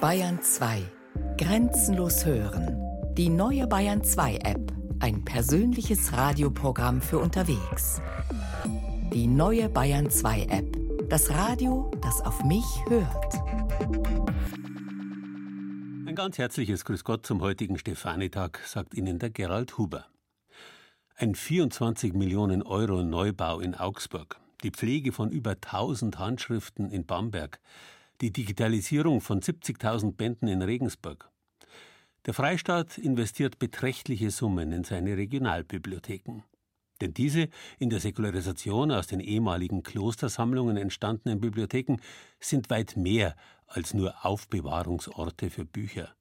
Bayern 2. Grenzenlos hören. Die neue Bayern 2 App. Ein persönliches Radioprogramm für unterwegs. Die neue Bayern 2 App. Das Radio, das auf mich hört. Ein ganz herzliches Grüß Gott zum heutigen Stefanitag, sagt Ihnen der Gerald Huber. Ein 24 Millionen Euro Neubau in Augsburg, die Pflege von über 1000 Handschriften in Bamberg, die Digitalisierung von 70.000 Bänden in Regensburg. Der Freistaat investiert beträchtliche Summen in seine Regionalbibliotheken. Denn diese in der Säkularisation aus den ehemaligen Klostersammlungen entstandenen Bibliotheken sind weit mehr als nur Aufbewahrungsorte für Bücher.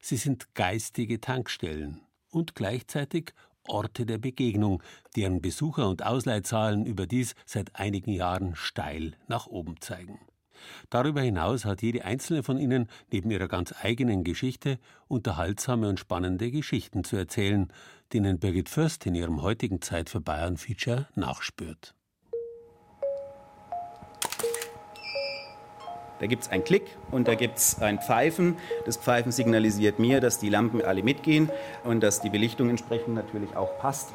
Sie sind geistige Tankstellen und gleichzeitig Orte der Begegnung, deren Besucher- und Ausleihzahlen überdies seit einigen Jahren steil nach oben zeigen. Darüber hinaus hat jede einzelne von ihnen neben ihrer ganz eigenen Geschichte unterhaltsame und spannende Geschichten zu erzählen, denen Birgit Fürst in ihrem heutigen Zeit für Bayern Feature nachspürt. Da gibt es einen Klick und da gibt es ein Pfeifen. Das Pfeifen signalisiert mir, dass die Lampen alle mitgehen und dass die Belichtung entsprechend natürlich auch passt.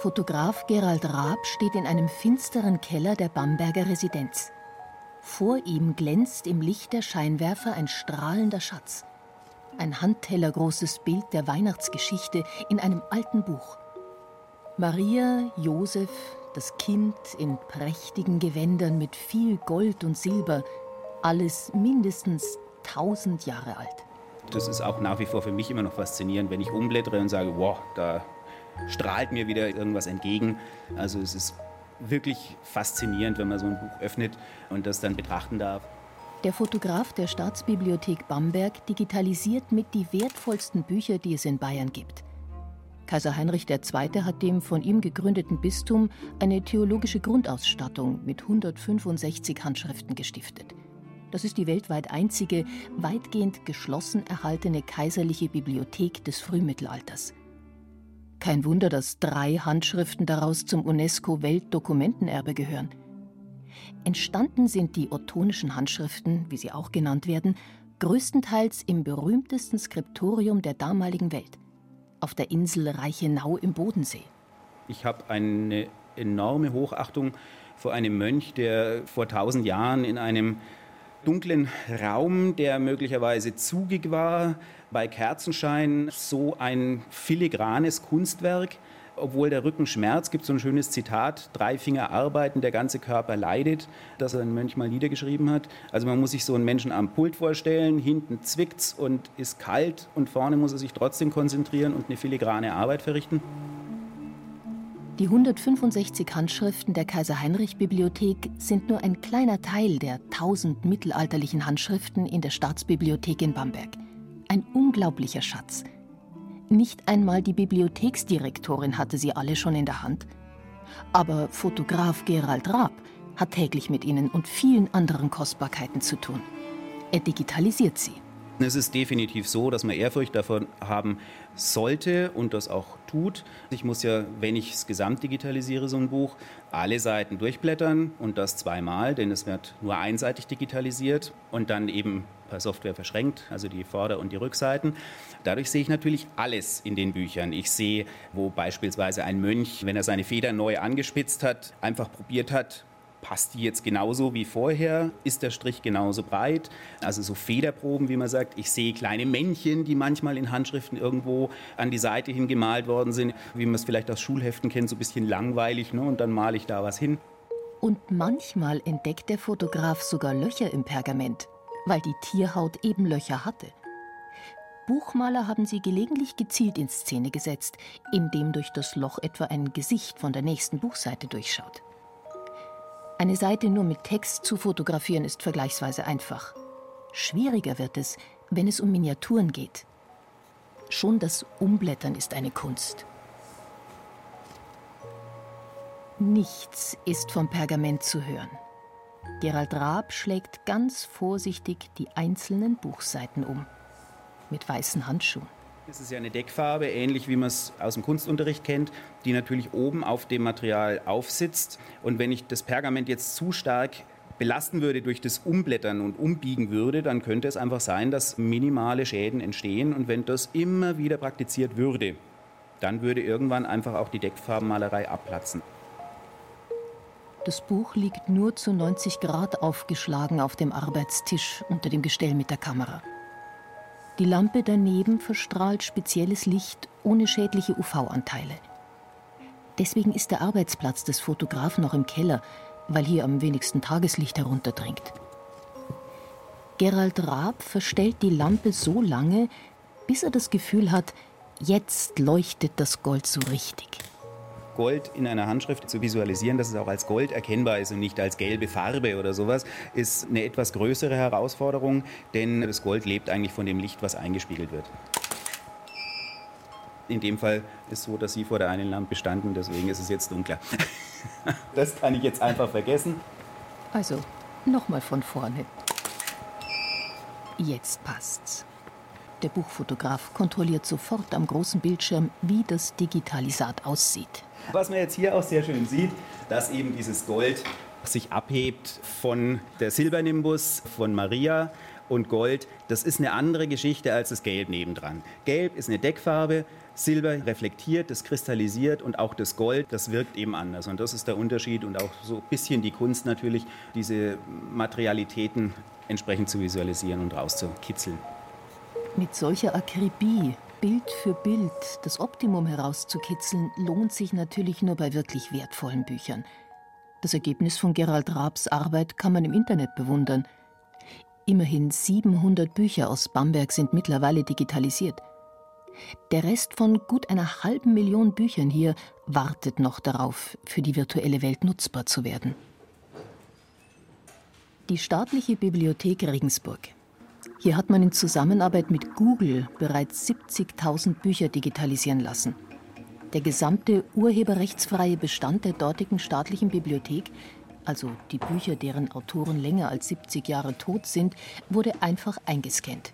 Fotograf Gerald Raab steht in einem finsteren Keller der Bamberger Residenz. Vor ihm glänzt im Licht der Scheinwerfer ein strahlender Schatz. Ein handtellergroßes Bild der Weihnachtsgeschichte in einem alten Buch. Maria, Josef, das Kind in prächtigen Gewändern mit viel Gold und Silber, alles mindestens tausend Jahre alt. Das ist auch nach wie vor für mich immer noch faszinierend, wenn ich umblättere und sage, wow, da strahlt mir wieder irgendwas entgegen. Also es ist wirklich faszinierend, wenn man so ein Buch öffnet und das dann betrachten darf. Der Fotograf der Staatsbibliothek Bamberg digitalisiert mit die wertvollsten Bücher, die es in Bayern gibt. Kaiser Heinrich II. hat dem von ihm gegründeten Bistum eine theologische Grundausstattung mit 165 Handschriften gestiftet. Das ist die weltweit einzige, weitgehend geschlossen erhaltene kaiserliche Bibliothek des Frühmittelalters. Kein Wunder, dass drei Handschriften daraus zum UNESCO-Weltdokumentenerbe gehören. Entstanden sind die ottonischen Handschriften, wie sie auch genannt werden, größtenteils im berühmtesten Skriptorium der damaligen Welt auf der Insel Reichenau im Bodensee. Ich habe eine enorme Hochachtung vor einem Mönch, der vor tausend Jahren in einem dunklen Raum, der möglicherweise zugig war, bei Kerzenschein so ein filigranes Kunstwerk obwohl der Rücken schmerzt, gibt es so ein schönes Zitat, drei Finger arbeiten, der ganze Körper leidet, das ein Mönch mal niedergeschrieben hat. Also man muss sich so einen Menschen am Pult vorstellen, hinten zwickt's und ist kalt und vorne muss er sich trotzdem konzentrieren und eine filigrane Arbeit verrichten. Die 165 Handschriften der Kaiser-Heinrich-Bibliothek sind nur ein kleiner Teil der 1000 mittelalterlichen Handschriften in der Staatsbibliothek in Bamberg. Ein unglaublicher Schatz – nicht einmal die Bibliotheksdirektorin hatte sie alle schon in der Hand. Aber Fotograf Gerald Raab hat täglich mit ihnen und vielen anderen Kostbarkeiten zu tun. Er digitalisiert sie. Es ist definitiv so, dass man Ehrfurcht davon haben sollte und das auch tut. Ich muss ja, wenn ich es gesamt digitalisiere, so ein Buch, alle Seiten durchblättern und das zweimal, denn es wird nur einseitig digitalisiert und dann eben per Software verschränkt, also die Vorder- und die Rückseiten. Dadurch sehe ich natürlich alles in den Büchern. Ich sehe, wo beispielsweise ein Mönch, wenn er seine Feder neu angespitzt hat, einfach probiert hat, passt die jetzt genauso wie vorher? Ist der Strich genauso breit? Also so Federproben, wie man sagt. Ich sehe kleine Männchen, die manchmal in Handschriften irgendwo an die Seite hin gemalt worden sind, wie man es vielleicht aus Schulheften kennt, so ein bisschen langweilig. Ne? Und dann male ich da was hin. Und manchmal entdeckt der Fotograf sogar Löcher im Pergament, weil die Tierhaut eben Löcher hatte. Buchmaler haben sie gelegentlich gezielt in Szene gesetzt, indem durch das Loch etwa ein Gesicht von der nächsten Buchseite durchschaut. Eine Seite nur mit Text zu fotografieren ist vergleichsweise einfach. Schwieriger wird es, wenn es um Miniaturen geht. Schon das Umblättern ist eine Kunst. Nichts ist vom Pergament zu hören. Gerald Raab schlägt ganz vorsichtig die einzelnen Buchseiten um. Mit weißen Handschuhen. Das ist ja eine Deckfarbe, ähnlich wie man es aus dem Kunstunterricht kennt, die natürlich oben auf dem Material aufsitzt. Und wenn ich das Pergament jetzt zu stark belasten würde durch das Umblättern und Umbiegen würde, dann könnte es einfach sein, dass minimale Schäden entstehen. Und wenn das immer wieder praktiziert würde, dann würde irgendwann einfach auch die Deckfarbenmalerei abplatzen. Das Buch liegt nur zu 90 Grad aufgeschlagen auf dem Arbeitstisch unter dem Gestell mit der Kamera. Die Lampe daneben verstrahlt spezielles Licht ohne schädliche UV-Anteile. Deswegen ist der Arbeitsplatz des Fotografen noch im Keller, weil hier am wenigsten Tageslicht herunterdringt. Gerald Raab verstellt die Lampe so lange, bis er das Gefühl hat, jetzt leuchtet das Gold so richtig. Gold in einer Handschrift zu visualisieren, dass es auch als Gold erkennbar ist und nicht als gelbe Farbe oder sowas, ist eine etwas größere Herausforderung, denn das Gold lebt eigentlich von dem Licht, was eingespiegelt wird. In dem Fall ist es so, dass Sie vor der einen Lampe standen, deswegen ist es jetzt dunkler. Das kann ich jetzt einfach vergessen. Also, nochmal von vorne. Jetzt passt's. Der Buchfotograf kontrolliert sofort am großen Bildschirm, wie das Digitalisat aussieht. Was man jetzt hier auch sehr schön sieht, dass eben dieses Gold sich abhebt von der Silbernimbus von Maria und Gold, das ist eine andere Geschichte als das Gelb nebendran. Gelb ist eine Deckfarbe, Silber reflektiert, das kristallisiert und auch das Gold, das wirkt eben anders. Und das ist der Unterschied und auch so ein bisschen die Kunst natürlich, diese Materialitäten entsprechend zu visualisieren und rauszukitzeln. Mit solcher Akribie Bild für Bild das Optimum herauszukitzeln, lohnt sich natürlich nur bei wirklich wertvollen Büchern. Das Ergebnis von Gerald Raabs Arbeit kann man im Internet bewundern. Immerhin 700 Bücher aus Bamberg sind mittlerweile digitalisiert. Der Rest von gut einer halben Million Büchern hier wartet noch darauf, für die virtuelle Welt nutzbar zu werden. Die staatliche Bibliothek Regensburg hier hat man in Zusammenarbeit mit Google bereits 70.000 Bücher digitalisieren lassen. Der gesamte urheberrechtsfreie Bestand der dortigen staatlichen Bibliothek, also die Bücher, deren Autoren länger als 70 Jahre tot sind, wurde einfach eingescannt.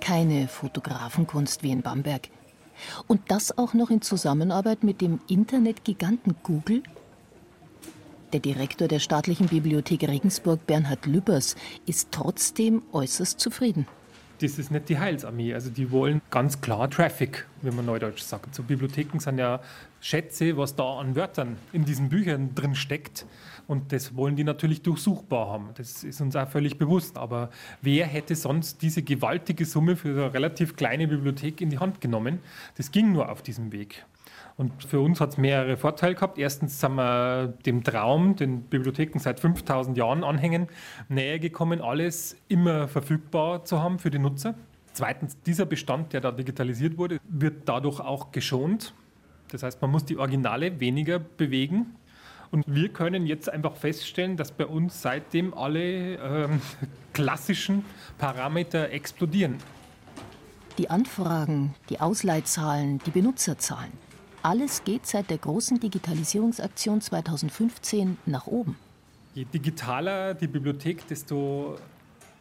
Keine Fotografenkunst wie in Bamberg. Und das auch noch in Zusammenarbeit mit dem Internetgiganten Google der Direktor der staatlichen Bibliothek Regensburg, Bernhard Lübbers, ist trotzdem äußerst zufrieden. Das ist nicht die Heilsarmee. Also die wollen ganz klar Traffic, wie man neudeutsch sagt. So Bibliotheken sind ja Schätze, was da an Wörtern in diesen Büchern drin steckt. Und das wollen die natürlich durchsuchbar haben. Das ist uns auch völlig bewusst. Aber wer hätte sonst diese gewaltige Summe für eine relativ kleine Bibliothek in die Hand genommen? Das ging nur auf diesem Weg. Und für uns hat es mehrere Vorteile gehabt. Erstens sind wir dem Traum, den Bibliotheken seit 5000 Jahren anhängen, näher gekommen, alles immer verfügbar zu haben für die Nutzer. Zweitens, dieser Bestand, der da digitalisiert wurde, wird dadurch auch geschont. Das heißt, man muss die Originale weniger bewegen. Und wir können jetzt einfach feststellen, dass bei uns seitdem alle ähm, klassischen Parameter explodieren. Die Anfragen, die Ausleitzahlen, die Benutzerzahlen. Alles geht seit der großen Digitalisierungsaktion 2015 nach oben. Je digitaler die Bibliothek, desto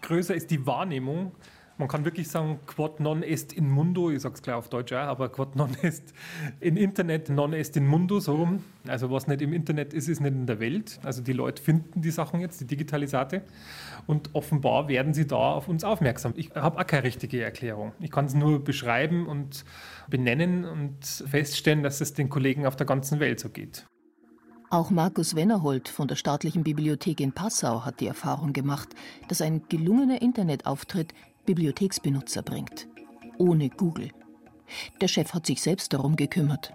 größer ist die Wahrnehmung. Man kann wirklich sagen, quod non est in mundo, ich sage es gleich auf Deutsch auch, aber quod non est in Internet, non est in mundo, so rum. Also was nicht im Internet ist, ist nicht in der Welt. Also die Leute finden die Sachen jetzt, die Digitalisate. Und offenbar werden sie da auf uns aufmerksam. Ich habe auch keine richtige Erklärung. Ich kann es nur beschreiben und benennen und feststellen, dass es den Kollegen auf der ganzen Welt so geht. Auch Markus Wennerhold von der Staatlichen Bibliothek in Passau hat die Erfahrung gemacht, dass ein gelungener Internetauftritt Bibliotheksbenutzer bringt. Ohne Google. Der Chef hat sich selbst darum gekümmert.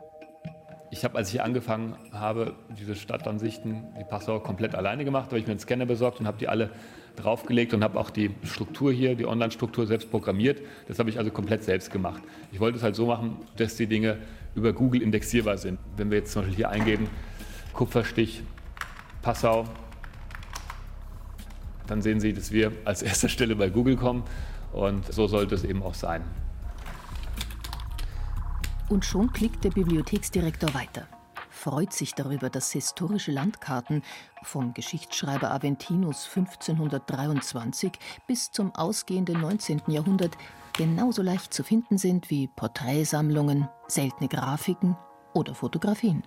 Ich habe, als ich angefangen habe, diese Stadtansichten, die Passau komplett alleine gemacht, habe ich mir einen Scanner besorgt und habe die alle draufgelegt und habe auch die Struktur hier, die Online-Struktur selbst programmiert. Das habe ich also komplett selbst gemacht. Ich wollte es halt so machen, dass die Dinge über Google indexierbar sind. Wenn wir jetzt zum Beispiel hier eingeben, Kupferstich, Passau, dann sehen Sie, dass wir als erster Stelle bei Google kommen und so sollte es eben auch sein. Und schon klickt der Bibliotheksdirektor weiter freut sich darüber, dass historische Landkarten vom Geschichtsschreiber Aventinus 1523 bis zum ausgehenden 19. Jahrhundert genauso leicht zu finden sind wie Porträtsammlungen, seltene Grafiken oder Fotografien.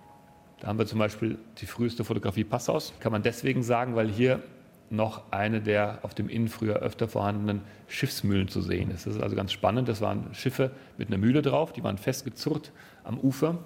Da haben wir zum Beispiel die früheste Fotografie Passaus. Kann man deswegen sagen, weil hier noch eine der auf dem Inn früher öfter vorhandenen Schiffsmühlen zu sehen ist. Das ist also ganz spannend. Das waren Schiffe mit einer Mühle drauf, die waren festgezurrt am Ufer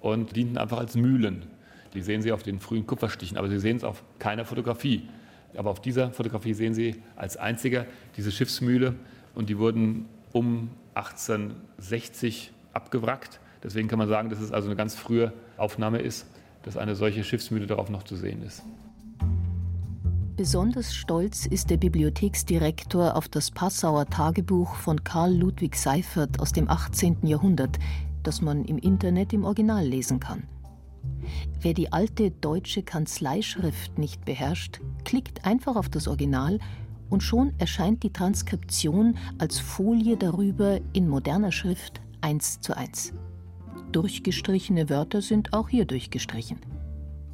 und dienten einfach als Mühlen. Die sehen Sie auf den frühen Kupferstichen, aber Sie sehen es auf keiner Fotografie. Aber auf dieser Fotografie sehen Sie als einziger diese Schiffsmühle und die wurden um 1860 abgewrackt. Deswegen kann man sagen, dass es also eine ganz frühe Aufnahme ist, dass eine solche Schiffsmühle darauf noch zu sehen ist. Besonders stolz ist der Bibliotheksdirektor auf das Passauer Tagebuch von Karl Ludwig Seifert aus dem 18. Jahrhundert, das man im Internet im Original lesen kann. Wer die alte deutsche Kanzleischrift nicht beherrscht, klickt einfach auf das Original und schon erscheint die Transkription als Folie darüber in moderner Schrift eins zu eins. Durchgestrichene Wörter sind auch hier durchgestrichen.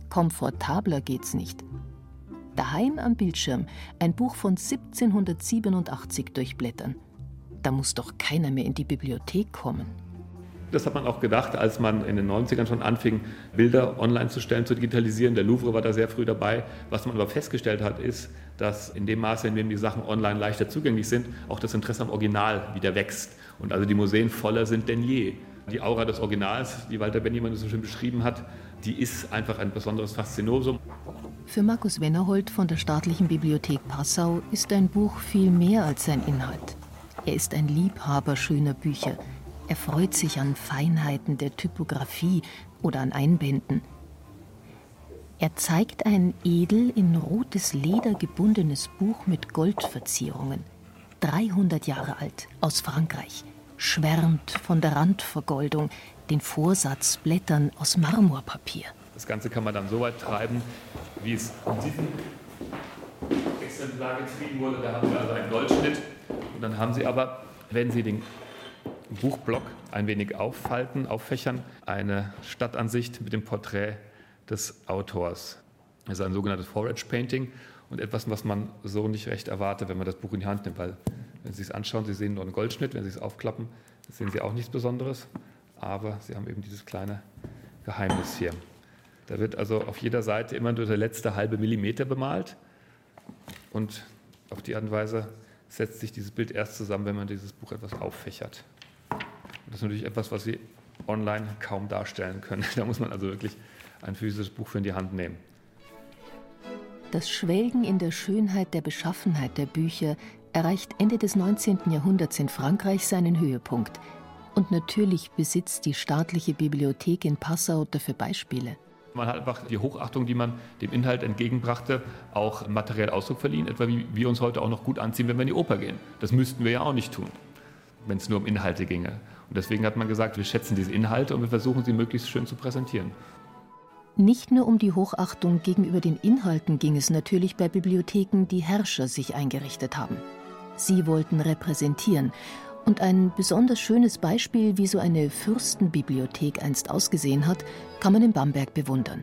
Komfortabler geht's nicht. Daheim am Bildschirm ein Buch von 1787 durchblättern. Da muss doch keiner mehr in die Bibliothek kommen. Das hat man auch gedacht, als man in den 90ern schon anfing, Bilder online zu stellen, zu digitalisieren. Der Louvre war da sehr früh dabei. Was man aber festgestellt hat, ist, dass in dem Maße, in dem die Sachen online leichter zugänglich sind, auch das Interesse am Original wieder wächst. Und also die Museen voller sind denn je. Die Aura des Originals, die Walter Benjamin so schön beschrieben hat, die ist einfach ein besonderes Faszinosum. Für Markus Wennerhold von der Staatlichen Bibliothek Passau ist ein Buch viel mehr als sein Inhalt. Er ist ein Liebhaber schöner Bücher, er freut sich an Feinheiten der Typografie oder an Einbänden. Er zeigt ein edel in rotes Leder gebundenes Buch mit Goldverzierungen. 300 Jahre alt, aus Frankreich. Schwärmt von der Randvergoldung, den Vorsatzblättern aus Marmorpapier. Das Ganze kann man dann so weit treiben, wie es in diesem Exemplar getrieben wurde. Da haben wir also einen Goldschnitt. Und dann haben Sie aber, wenn Sie den Buchblock ein wenig auffalten, auffächern. Eine Stadtansicht mit dem Porträt des Autors. Das ist ein sogenanntes Forage Painting und etwas, was man so nicht recht erwartet, wenn man das Buch in die Hand nimmt, weil wenn Sie es anschauen, Sie sehen nur einen Goldschnitt, wenn Sie es aufklappen, sehen Sie auch nichts Besonderes, aber Sie haben eben dieses kleine Geheimnis hier. Da wird also auf jeder Seite immer nur der letzte halbe Millimeter bemalt und auf die Art und Weise setzt sich dieses Bild erst zusammen, wenn man dieses Buch etwas auffächert. Das ist natürlich etwas, was Sie online kaum darstellen können. Da muss man also wirklich ein physisches Buch für in die Hand nehmen. Das Schwelgen in der Schönheit der Beschaffenheit der Bücher erreicht Ende des 19. Jahrhunderts in Frankreich seinen Höhepunkt. Und natürlich besitzt die staatliche Bibliothek in Passau dafür Beispiele. Man hat einfach die Hochachtung, die man dem Inhalt entgegenbrachte, auch materiell Ausdruck verliehen, etwa wie wir uns heute auch noch gut anziehen, wenn wir in die Oper gehen. Das müssten wir ja auch nicht tun, wenn es nur um Inhalte ginge. Und deswegen hat man gesagt, wir schätzen diese Inhalte und wir versuchen sie möglichst schön zu präsentieren. Nicht nur um die Hochachtung gegenüber den Inhalten ging es natürlich bei Bibliotheken, die Herrscher sich eingerichtet haben. Sie wollten repräsentieren. Und ein besonders schönes Beispiel, wie so eine Fürstenbibliothek einst ausgesehen hat, kann man in Bamberg bewundern.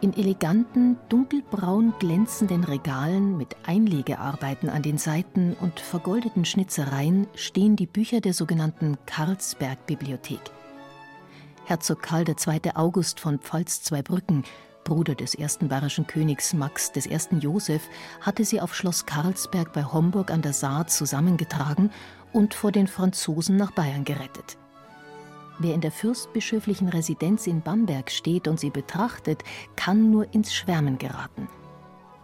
In eleganten, dunkelbraun glänzenden Regalen mit Einlegearbeiten an den Seiten und vergoldeten Schnitzereien stehen die Bücher der sogenannten Karlsberg-Bibliothek. Herzog Karl II. August von Pfalz-Zweibrücken, Bruder des ersten bayerischen Königs Max I. Joseph, hatte sie auf Schloss Karlsberg bei Homburg an der Saar zusammengetragen und vor den Franzosen nach Bayern gerettet. Wer in der fürstbischöflichen Residenz in Bamberg steht und sie betrachtet, kann nur ins Schwärmen geraten.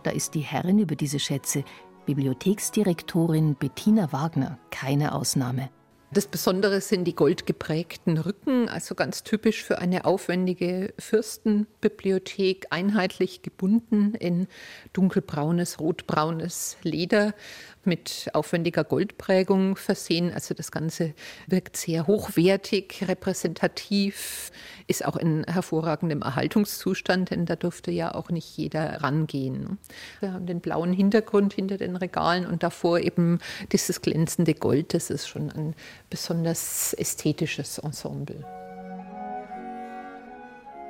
Da ist die Herrin über diese Schätze, Bibliotheksdirektorin Bettina Wagner, keine Ausnahme. Das Besondere sind die goldgeprägten Rücken, also ganz typisch für eine aufwendige Fürstenbibliothek, einheitlich gebunden in dunkelbraunes, rotbraunes Leder mit aufwendiger Goldprägung versehen. Also das Ganze wirkt sehr hochwertig, repräsentativ, ist auch in hervorragendem Erhaltungszustand, denn da durfte ja auch nicht jeder rangehen. Wir haben den blauen Hintergrund hinter den Regalen und davor eben dieses glänzende Gold. Das ist schon ein besonders ästhetisches Ensemble.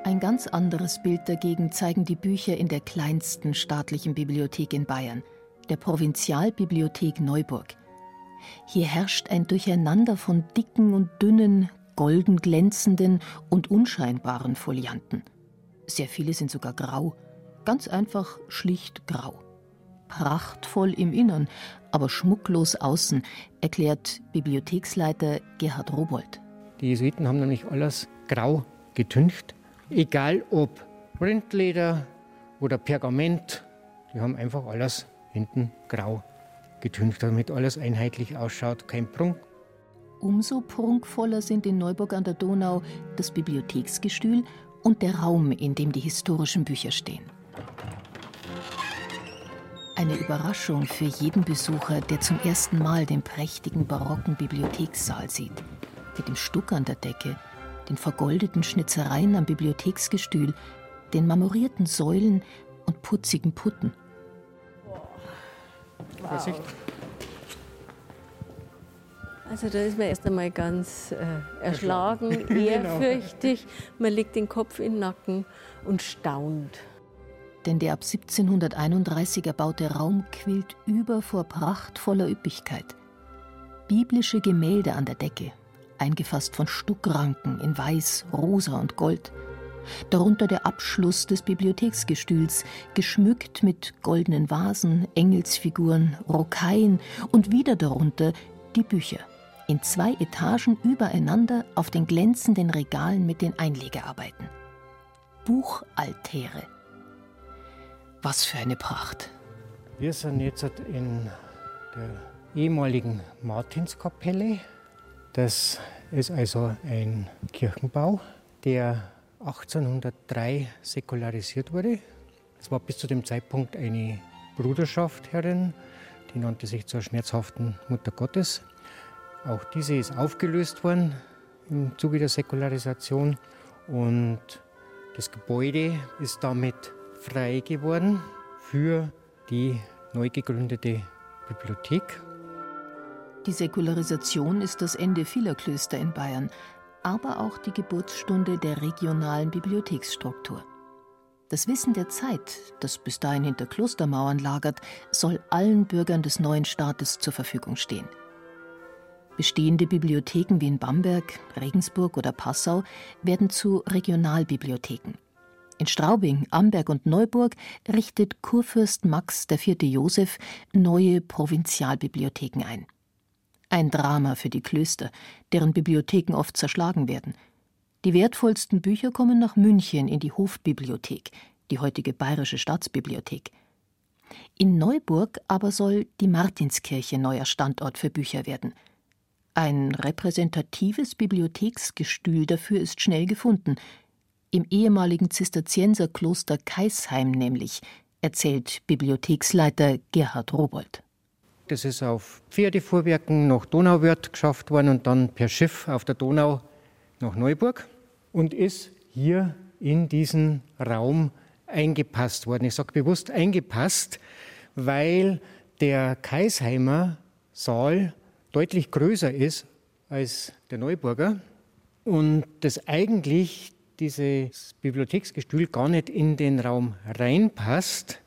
Ein ganz anderes Bild dagegen zeigen die Bücher in der kleinsten staatlichen Bibliothek in Bayern – der Provinzialbibliothek Neuburg. Hier herrscht ein Durcheinander von dicken und dünnen, golden glänzenden und unscheinbaren Folianten. Sehr viele sind sogar grau, ganz einfach schlicht grau. prachtvoll im Innern, aber schmucklos außen, erklärt Bibliotheksleiter Gerhard Robold. Die Jesuiten haben nämlich alles grau getüncht, egal ob Rindleder oder Pergament, die haben einfach alles hinten grau getüncht, damit alles einheitlich ausschaut, kein Prunk. Umso prunkvoller sind in Neuburg an der Donau das Bibliotheksgestühl und der Raum, in dem die historischen Bücher stehen. Eine Überraschung für jeden Besucher, der zum ersten Mal den prächtigen barocken Bibliothekssaal sieht. Mit dem Stuck an der Decke, den vergoldeten Schnitzereien am Bibliotheksgestühl, den marmorierten Säulen und putzigen Putten. Vorsicht. Also da ist man erst einmal ganz äh, erschlagen, genau. ehrfürchtig. Man legt den Kopf in den Nacken und staunt. Denn der ab 1731 erbaute Raum quillt über vor prachtvoller Üppigkeit. Biblische Gemälde an der Decke, eingefasst von Stuckranken in Weiß, Rosa und Gold. Darunter der Abschluss des Bibliotheksgestühls, geschmückt mit goldenen Vasen, Engelsfiguren, Rokaien und wieder darunter die Bücher in zwei Etagen übereinander auf den glänzenden Regalen mit den Einlegearbeiten. Buchaltäre. Was für eine Pracht. Wir sind jetzt in der ehemaligen Martinskapelle. Das ist also ein Kirchenbau, der 1803 säkularisiert wurde. Es war bis zu dem Zeitpunkt eine Bruderschaft herin, die nannte sich zur schmerzhaften Mutter Gottes. Auch diese ist aufgelöst worden im Zuge der Säkularisation und das Gebäude ist damit frei geworden für die neu gegründete Bibliothek. Die Säkularisation ist das Ende vieler Klöster in Bayern, aber auch die Geburtsstunde der regionalen Bibliotheksstruktur. Das Wissen der Zeit, das bis dahin hinter Klostermauern lagert, soll allen Bürgern des neuen Staates zur Verfügung stehen. Bestehende Bibliotheken wie in Bamberg, Regensburg oder Passau werden zu Regionalbibliotheken. In Straubing, Amberg und Neuburg richtet Kurfürst Max IV. Joseph neue Provinzialbibliotheken ein. Ein Drama für die Klöster, deren Bibliotheken oft zerschlagen werden. Die wertvollsten Bücher kommen nach München in die Hofbibliothek, die heutige Bayerische Staatsbibliothek. In Neuburg aber soll die Martinskirche neuer Standort für Bücher werden – ein repräsentatives Bibliotheksgestühl dafür ist schnell gefunden. Im ehemaligen Zisterzienserkloster Kaisheim nämlich, erzählt Bibliotheksleiter Gerhard Robold. Das ist auf Pferdefuhrwerken nach Donauwörth geschafft worden und dann per Schiff auf der Donau nach Neuburg und ist hier in diesen Raum eingepasst worden. Ich sage bewusst eingepasst, weil der Kaisheimer Saal deutlich größer ist als der Neuburger und das eigentlich dieses Bibliotheksgestühl gar nicht in den Raum reinpasst.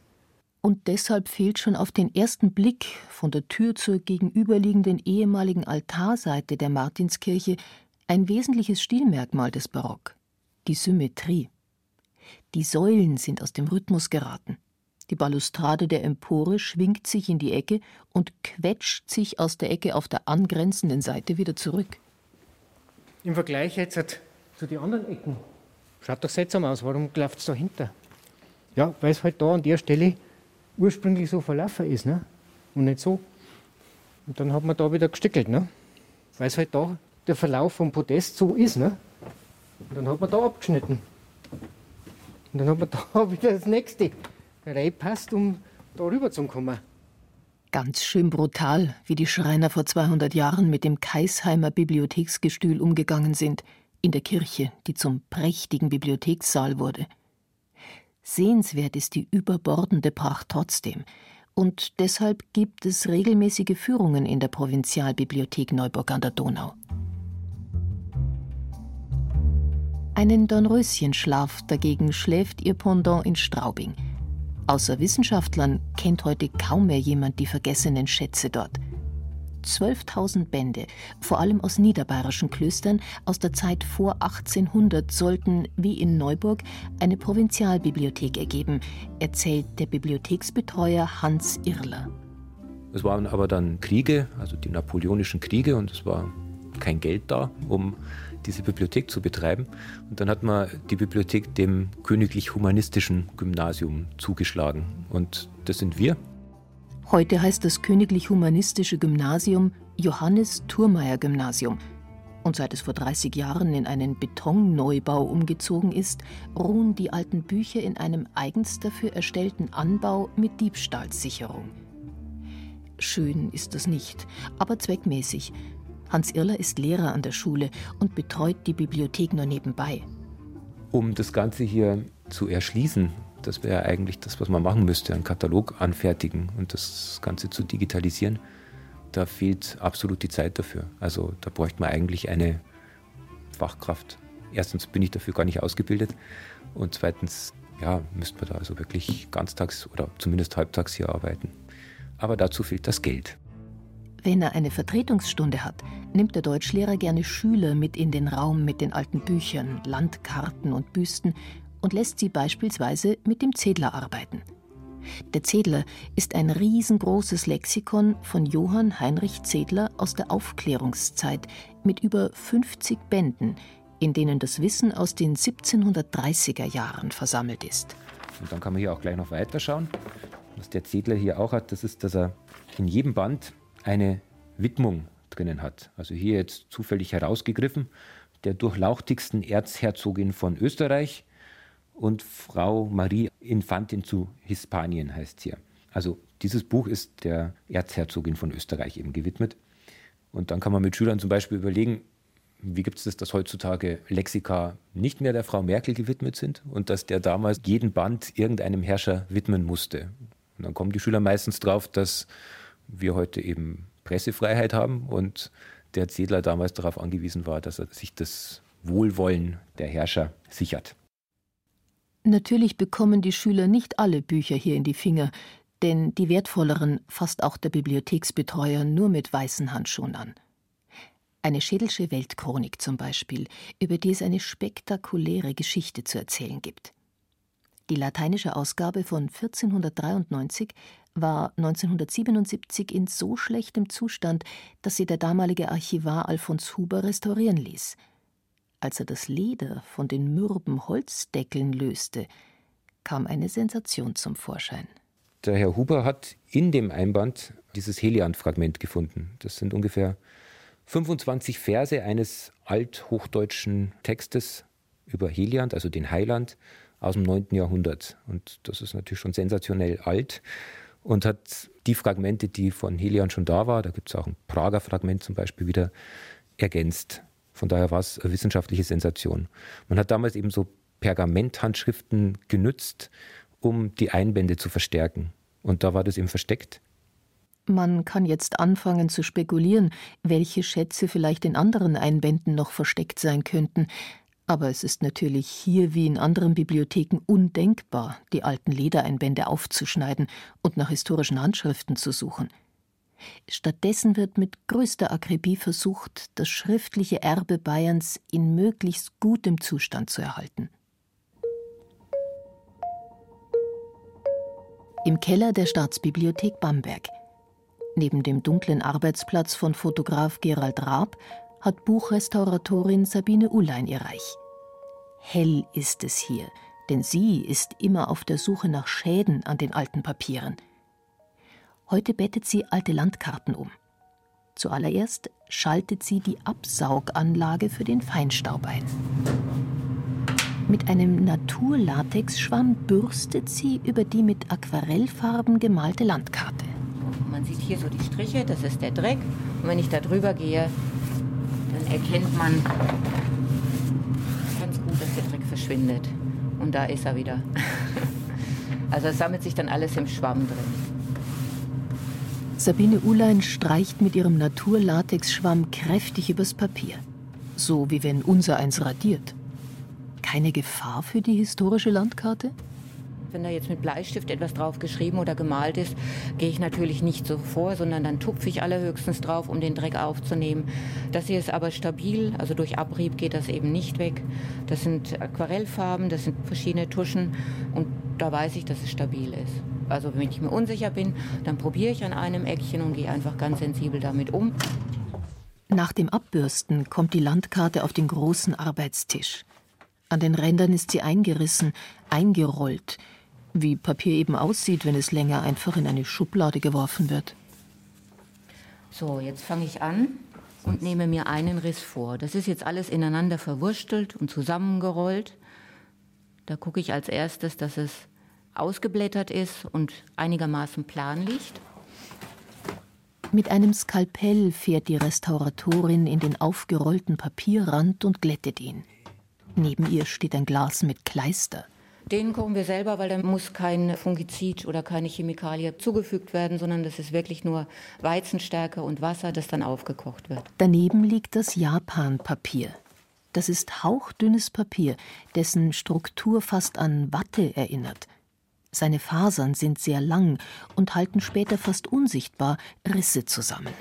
Und deshalb fehlt schon auf den ersten Blick von der Tür zur gegenüberliegenden ehemaligen Altarseite der Martinskirche ein wesentliches Stilmerkmal des Barock, die Symmetrie. Die Säulen sind aus dem Rhythmus geraten. Die Balustrade der Empore schwingt sich in die Ecke und quetscht sich aus der Ecke auf der angrenzenden Seite wieder zurück. Im Vergleich jetzt zu den anderen Ecken. Schaut doch seltsam aus, warum läuft es dahinter? Ja, weil es halt da an der Stelle ursprünglich so verlaufen ist, ne? Und nicht so. Und dann hat man da wieder gestickelt, ne? Weil es halt da der Verlauf vom Podest so ist, ne? Und dann hat man da abgeschnitten. Und dann hat man da wieder das nächste reinpasst, um da rüber zu kommen. Ganz schön brutal, wie die Schreiner vor 200 Jahren mit dem Kaisheimer Bibliotheksgestühl umgegangen sind, in der Kirche, die zum prächtigen Bibliothekssaal wurde. Sehenswert ist die überbordende Pracht trotzdem, und deshalb gibt es regelmäßige Führungen in der Provinzialbibliothek Neuburg an der Donau. Einen Dornröschenschlaf dagegen schläft ihr Pendant in Straubing – Außer Wissenschaftlern kennt heute kaum mehr jemand die vergessenen Schätze dort. 12.000 Bände, vor allem aus niederbayerischen Klöstern aus der Zeit vor 1800, sollten, wie in Neuburg, eine Provinzialbibliothek ergeben, erzählt der Bibliotheksbetreuer Hans Irler. Es waren aber dann Kriege, also die napoleonischen Kriege, und es war kein Geld da, um diese Bibliothek zu betreiben. Und dann hat man die Bibliothek dem Königlich-Humanistischen Gymnasium zugeschlagen. Und das sind wir. Heute heißt das Königlich-Humanistische Gymnasium Johannes Thurmeier Gymnasium. Und seit es vor 30 Jahren in einen Betonneubau umgezogen ist, ruhen die alten Bücher in einem eigens dafür erstellten Anbau mit Diebstahlsicherung. Schön ist das nicht, aber zweckmäßig. Hans Irler ist Lehrer an der Schule und betreut die Bibliothek nur nebenbei. Um das Ganze hier zu erschließen, das wäre eigentlich das, was man machen müsste, einen Katalog anfertigen und das Ganze zu digitalisieren. Da fehlt absolut die Zeit dafür. Also da bräuchte man eigentlich eine Fachkraft. Erstens bin ich dafür gar nicht ausgebildet und zweitens ja, müsste man da also wirklich ganztags oder zumindest halbtags hier arbeiten. Aber dazu fehlt das Geld. Wenn er eine Vertretungsstunde hat, nimmt der Deutschlehrer gerne Schüler mit in den Raum mit den alten Büchern, Landkarten und Büsten und lässt sie beispielsweise mit dem Zedler arbeiten. Der Zedler ist ein riesengroßes Lexikon von Johann Heinrich Zedler aus der Aufklärungszeit mit über 50 Bänden, in denen das Wissen aus den 1730er Jahren versammelt ist. Und dann kann man hier auch gleich noch weiterschauen. Was der Zedler hier auch hat, das ist, dass er in jedem Band eine Widmung drinnen hat. Also hier jetzt zufällig herausgegriffen, der durchlauchtigsten Erzherzogin von Österreich und Frau Marie Infantin zu Hispanien heißt hier. Also dieses Buch ist der Erzherzogin von Österreich eben gewidmet. Und dann kann man mit Schülern zum Beispiel überlegen, wie gibt es das, dass heutzutage Lexika nicht mehr der Frau Merkel gewidmet sind und dass der damals jeden Band irgendeinem Herrscher widmen musste. Und dann kommen die Schüler meistens drauf, dass wir heute eben Pressefreiheit haben und der Zedler damals darauf angewiesen war, dass er sich das Wohlwollen der Herrscher sichert. Natürlich bekommen die Schüler nicht alle Bücher hier in die Finger, denn die wertvolleren fasst auch der Bibliotheksbetreuer nur mit weißen Handschuhen an. Eine Schädelsche Weltchronik zum Beispiel, über die es eine spektakuläre Geschichte zu erzählen gibt. Die lateinische Ausgabe von 1493 war 1977 in so schlechtem Zustand, dass sie der damalige Archivar Alfons Huber restaurieren ließ. Als er das Leder von den mürben Holzdeckeln löste, kam eine Sensation zum Vorschein. Der Herr Huber hat in dem Einband dieses Heliant-Fragment gefunden. Das sind ungefähr 25 Verse eines althochdeutschen Textes über Heliant, also den Heiland, aus dem 9. Jahrhundert. Und das ist natürlich schon sensationell alt und hat die Fragmente, die von Helion schon da war, da gibt es auch ein Prager Fragment zum Beispiel wieder, ergänzt. Von daher war es eine wissenschaftliche Sensation. Man hat damals eben so Pergamenthandschriften genützt, um die Einbände zu verstärken. Und da war das eben versteckt. Man kann jetzt anfangen zu spekulieren, welche Schätze vielleicht in anderen Einbänden noch versteckt sein könnten. Aber es ist natürlich hier wie in anderen Bibliotheken undenkbar, die alten Ledereinbände aufzuschneiden und nach historischen Handschriften zu suchen. Stattdessen wird mit größter Akribie versucht, das schriftliche Erbe Bayerns in möglichst gutem Zustand zu erhalten. Im Keller der Staatsbibliothek Bamberg. Neben dem dunklen Arbeitsplatz von Fotograf Gerald Raab hat Buchrestauratorin Sabine Ulein ihr Reich. Hell ist es hier, denn sie ist immer auf der Suche nach Schäden an den alten Papieren. Heute bettet sie alte Landkarten um. Zuallererst schaltet sie die Absauganlage für den Feinstaub ein. Mit einem Naturlatexschwamm bürstet sie über die mit Aquarellfarben gemalte Landkarte. Man sieht hier so die Striche, das ist der Dreck. Und wenn ich da drüber gehe, dann erkennt man ganz gut, dass der Dreck verschwindet. Und da ist er wieder. also es sammelt sich dann alles im Schwamm drin. Sabine Ulein streicht mit ihrem Naturlatexschwamm kräftig übers Papier. So wie wenn unser eins radiert. Keine Gefahr für die historische Landkarte? Wenn da jetzt mit Bleistift etwas drauf geschrieben oder gemalt ist, gehe ich natürlich nicht so vor, sondern dann tupfe ich allerhöchstens drauf, um den Dreck aufzunehmen. Das hier ist aber stabil, also durch Abrieb geht das eben nicht weg. Das sind Aquarellfarben, das sind verschiedene Tuschen und da weiß ich, dass es stabil ist. Also wenn ich mir unsicher bin, dann probiere ich an einem Eckchen und gehe einfach ganz sensibel damit um. Nach dem Abbürsten kommt die Landkarte auf den großen Arbeitstisch. An den Rändern ist sie eingerissen, eingerollt, wie Papier eben aussieht, wenn es länger einfach in eine Schublade geworfen wird. So, jetzt fange ich an und nehme mir einen Riss vor. Das ist jetzt alles ineinander verwurstelt und zusammengerollt. Da gucke ich als erstes, dass es ausgeblättert ist und einigermaßen plan liegt. Mit einem Skalpell fährt die Restauratorin in den aufgerollten Papierrand und glättet ihn. Neben ihr steht ein Glas mit Kleister. Den kochen wir selber, weil da muss kein Fungizid oder keine Chemikalie zugefügt werden, sondern das ist wirklich nur Weizenstärke und Wasser, das dann aufgekocht wird. Daneben liegt das Japanpapier. Das ist hauchdünnes Papier, dessen Struktur fast an Watte erinnert. Seine Fasern sind sehr lang und halten später fast unsichtbar Risse zusammen.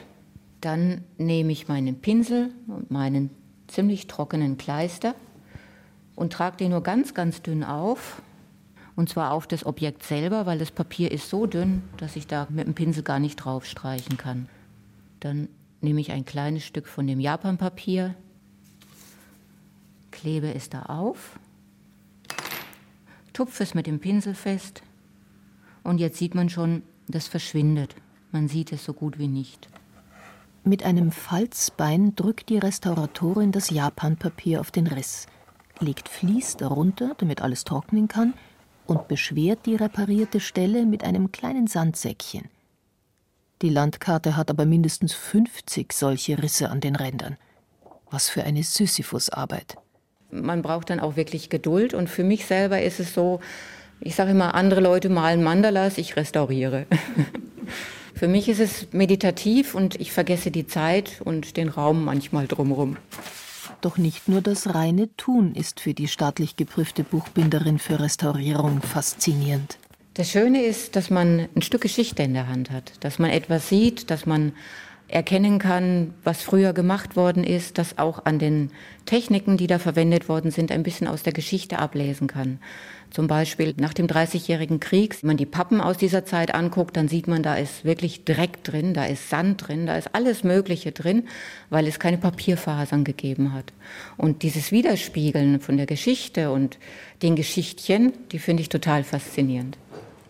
Dann nehme ich meinen Pinsel und meinen ziemlich trockenen Kleister und trage den nur ganz, ganz dünn auf. Und zwar auf das Objekt selber, weil das Papier ist so dünn, dass ich da mit dem Pinsel gar nicht drauf streichen kann. Dann nehme ich ein kleines Stück von dem Japanpapier, klebe es da auf, tupfe es mit dem Pinsel fest und jetzt sieht man schon, das verschwindet. Man sieht es so gut wie nicht. Mit einem Falzbein drückt die Restauratorin das Japanpapier auf den Riss legt Vlies darunter, damit alles trocknen kann, und beschwert die reparierte Stelle mit einem kleinen Sandsäckchen. Die Landkarte hat aber mindestens 50 solche Risse an den Rändern. Was für eine Sisyphusarbeit. Man braucht dann auch wirklich Geduld und für mich selber ist es so, ich sage immer, andere Leute malen Mandalas, ich restauriere. für mich ist es meditativ und ich vergesse die Zeit und den Raum manchmal drumherum. Doch nicht nur das reine Tun ist für die staatlich geprüfte Buchbinderin für Restaurierung faszinierend. Das Schöne ist, dass man ein Stück Geschichte in der Hand hat, dass man etwas sieht, dass man erkennen kann, was früher gemacht worden ist, dass auch an den Techniken, die da verwendet worden sind, ein bisschen aus der Geschichte ablesen kann. Zum Beispiel nach dem Dreißigjährigen Krieg, wenn man die Pappen aus dieser Zeit anguckt, dann sieht man, da ist wirklich Dreck drin, da ist Sand drin, da ist alles Mögliche drin, weil es keine Papierfasern gegeben hat. Und dieses Widerspiegeln von der Geschichte und den Geschichtchen, die finde ich total faszinierend.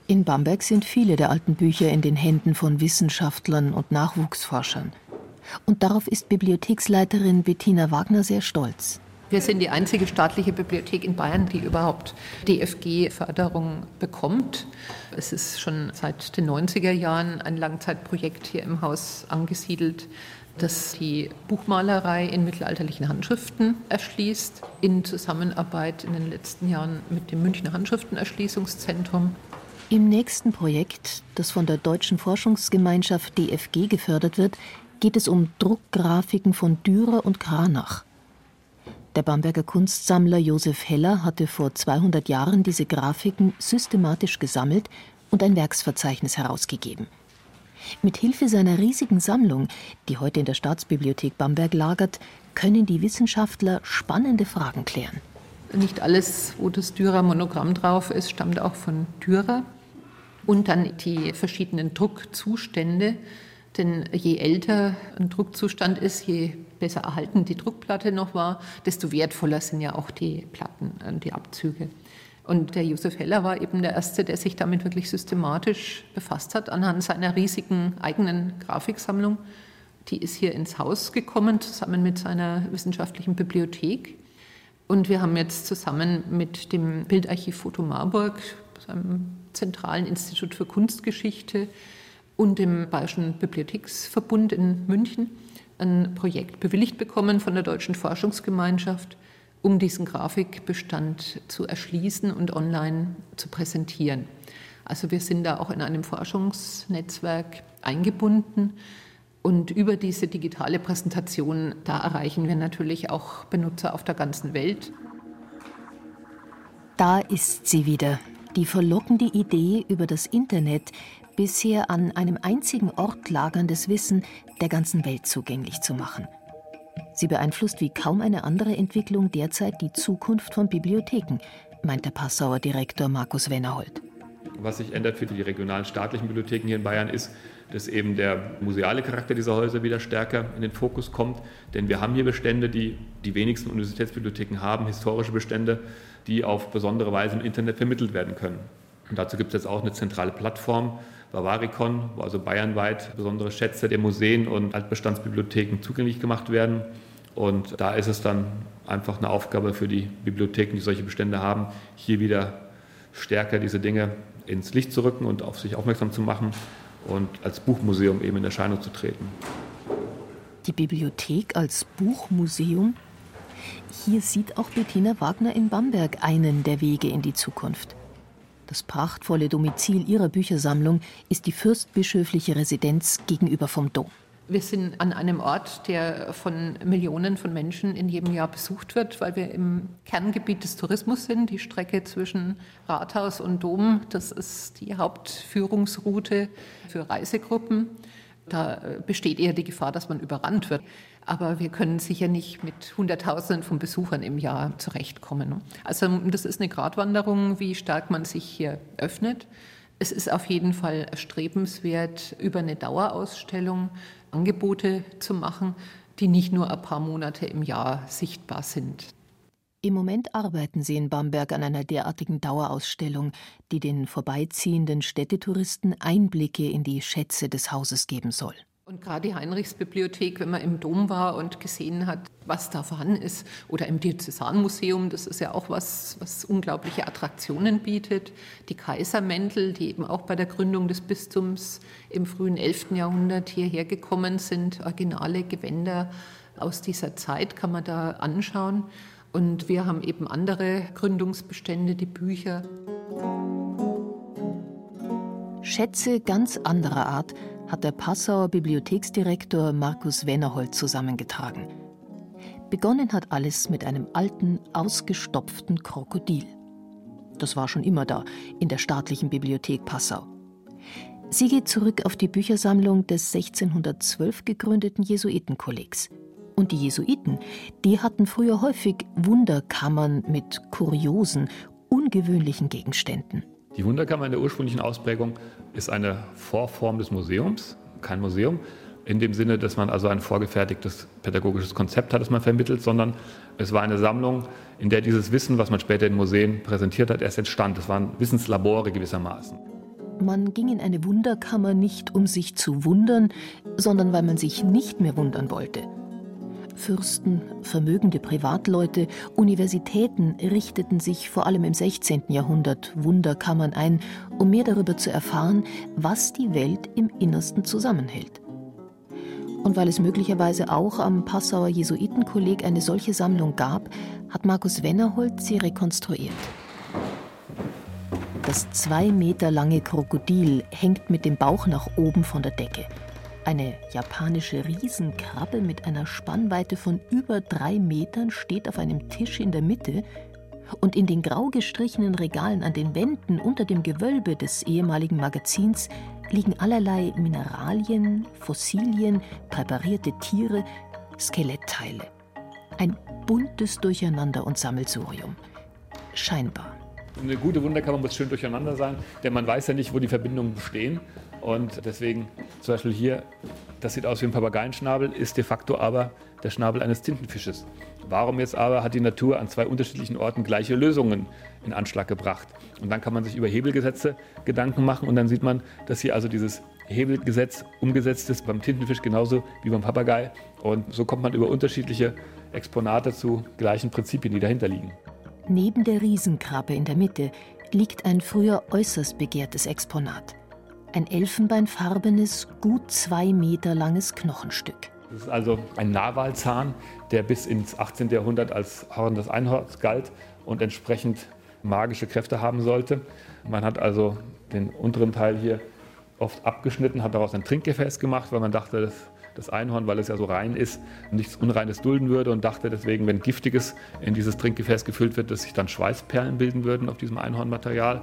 In Bamberg sind viele der alten Bücher in den Händen von Wissenschaftlern und Nachwuchsforschern. Und darauf ist Bibliotheksleiterin Bettina Wagner sehr stolz. Wir sind die einzige staatliche Bibliothek in Bayern, die überhaupt DFG-Förderung bekommt. Es ist schon seit den 90er Jahren ein Langzeitprojekt hier im Haus angesiedelt, das die Buchmalerei in mittelalterlichen Handschriften erschließt, in Zusammenarbeit in den letzten Jahren mit dem Münchner Handschriftenerschließungszentrum. Im nächsten Projekt, das von der Deutschen Forschungsgemeinschaft DFG gefördert wird, geht es um Druckgrafiken von Dürer und Kranach. Der Bamberger Kunstsammler Josef Heller hatte vor 200 Jahren diese Grafiken systematisch gesammelt und ein Werksverzeichnis herausgegeben. Mit Hilfe seiner riesigen Sammlung, die heute in der Staatsbibliothek Bamberg lagert, können die Wissenschaftler spannende Fragen klären. Nicht alles, wo das Dürer-Monogramm drauf ist, stammt auch von Dürer und dann die verschiedenen Druckzustände. Denn je älter ein Druckzustand ist, je besser erhalten die Druckplatte noch war, desto wertvoller sind ja auch die Platten, und die Abzüge. Und der Josef Heller war eben der Erste, der sich damit wirklich systematisch befasst hat, anhand seiner riesigen eigenen Grafiksammlung. Die ist hier ins Haus gekommen, zusammen mit seiner wissenschaftlichen Bibliothek. Und wir haben jetzt zusammen mit dem Bildarchiv Foto Marburg, einem zentralen Institut für Kunstgeschichte und dem Bayerischen Bibliotheksverbund in München ein Projekt bewilligt bekommen von der Deutschen Forschungsgemeinschaft, um diesen Grafikbestand zu erschließen und online zu präsentieren. Also wir sind da auch in einem Forschungsnetzwerk eingebunden und über diese digitale Präsentation, da erreichen wir natürlich auch Benutzer auf der ganzen Welt. Da ist sie wieder, Die verlockende Idee, über das Internet bisher an einem einzigen Ort lagerndes Wissen der ganzen Welt zugänglich zu machen. Sie beeinflusst wie kaum eine andere Entwicklung derzeit die Zukunft von Bibliotheken, meint der Passauer Direktor Markus Wennerhold. Was sich ändert für die regionalen staatlichen Bibliotheken hier in Bayern ist, dass eben der museale Charakter dieser Häuser wieder stärker in den Fokus kommt. Denn wir haben hier Bestände, die die wenigsten Universitätsbibliotheken haben, historische Bestände, die auf besondere Weise im Internet vermittelt werden können. Und dazu gibt es jetzt auch eine zentrale Plattform, Bavaricon, wo also bayernweit besondere Schätze der Museen und Altbestandsbibliotheken zugänglich gemacht werden. Und da ist es dann einfach eine Aufgabe für die Bibliotheken, die solche Bestände haben, hier wieder stärker diese Dinge ins Licht zu rücken und auf sich aufmerksam zu machen und als Buchmuseum eben in Erscheinung zu treten. Die Bibliothek als Buchmuseum? Hier sieht auch Bettina Wagner in Bamberg einen der Wege in die Zukunft. Das prachtvolle Domizil ihrer Büchersammlung ist die fürstbischöfliche Residenz gegenüber vom Dom. Wir sind an einem Ort, der von Millionen von Menschen in jedem Jahr besucht wird, weil wir im Kerngebiet des Tourismus sind. Die Strecke zwischen Rathaus und Dom, das ist die Hauptführungsroute für Reisegruppen. Da besteht eher die Gefahr, dass man überrannt wird. Aber wir können sicher nicht mit Hunderttausenden von Besuchern im Jahr zurechtkommen. Also das ist eine Gratwanderung, wie stark man sich hier öffnet. Es ist auf jeden Fall erstrebenswert, über eine Dauerausstellung Angebote zu machen, die nicht nur ein paar Monate im Jahr sichtbar sind. Im Moment arbeiten sie in Bamberg an einer derartigen Dauerausstellung, die den vorbeiziehenden Städtetouristen Einblicke in die Schätze des Hauses geben soll. Und gerade die Heinrichsbibliothek, wenn man im Dom war und gesehen hat, was da vorhanden ist, oder im Diözesanmuseum, das ist ja auch was, was unglaubliche Attraktionen bietet. Die Kaisermäntel, die eben auch bei der Gründung des Bistums im frühen 11. Jahrhundert hierher gekommen sind, originale Gewänder aus dieser Zeit kann man da anschauen. Und wir haben eben andere Gründungsbestände, die Bücher. Schätze ganz anderer Art hat der Passauer Bibliotheksdirektor Markus Wennerhold zusammengetragen. Begonnen hat alles mit einem alten, ausgestopften Krokodil. Das war schon immer da, in der staatlichen Bibliothek Passau. Sie geht zurück auf die Büchersammlung des 1612 gegründeten Jesuitenkollegs. Und die Jesuiten, die hatten früher häufig Wunderkammern mit kuriosen, ungewöhnlichen Gegenständen. Die Wunderkammer in der ursprünglichen Ausprägung ist eine Vorform des Museums, kein Museum, in dem Sinne, dass man also ein vorgefertigtes pädagogisches Konzept hat, das man vermittelt, sondern es war eine Sammlung, in der dieses Wissen, was man später in Museen präsentiert hat, erst entstand. Es waren Wissenslabore gewissermaßen. Man ging in eine Wunderkammer nicht, um sich zu wundern, sondern weil man sich nicht mehr wundern wollte. Fürsten, vermögende Privatleute, Universitäten richteten sich vor allem im 16. Jahrhundert Wunderkammern ein, um mehr darüber zu erfahren, was die Welt im Innersten zusammenhält. Und weil es möglicherweise auch am Passauer Jesuitenkolleg eine solche Sammlung gab, hat Markus Wennerholt sie rekonstruiert. Das zwei Meter lange Krokodil hängt mit dem Bauch nach oben von der Decke. Eine japanische Riesenkrabbe mit einer Spannweite von über drei Metern steht auf einem Tisch in der Mitte und in den grau gestrichenen Regalen an den Wänden unter dem Gewölbe des ehemaligen Magazins liegen allerlei Mineralien, Fossilien, präparierte Tiere, Skelettteile. Ein buntes Durcheinander und Sammelsurium. Scheinbar. Eine gute Wunderkammer muss schön durcheinander sein, denn man weiß ja nicht, wo die Verbindungen bestehen. Und deswegen zum Beispiel hier, das sieht aus wie ein Papageienschnabel, ist de facto aber der Schnabel eines Tintenfisches. Warum jetzt aber hat die Natur an zwei unterschiedlichen Orten gleiche Lösungen in Anschlag gebracht? Und dann kann man sich über Hebelgesetze Gedanken machen und dann sieht man, dass hier also dieses Hebelgesetz umgesetzt ist beim Tintenfisch genauso wie beim Papagei. Und so kommt man über unterschiedliche Exponate zu gleichen Prinzipien, die dahinter liegen. Neben der Riesenkrabbe in der Mitte liegt ein früher äußerst begehrtes Exponat ein elfenbeinfarbenes, gut zwei Meter langes Knochenstück. Das ist also ein Narwalzahn, der bis ins 18. Jahrhundert als Horn des Einhorns galt und entsprechend magische Kräfte haben sollte. Man hat also den unteren Teil hier oft abgeschnitten, hat daraus ein Trinkgefäß gemacht, weil man dachte, dass das Einhorn, weil es ja so rein ist, nichts Unreines dulden würde und dachte deswegen, wenn Giftiges in dieses Trinkgefäß gefüllt wird, dass sich dann Schweißperlen bilden würden auf diesem Einhornmaterial.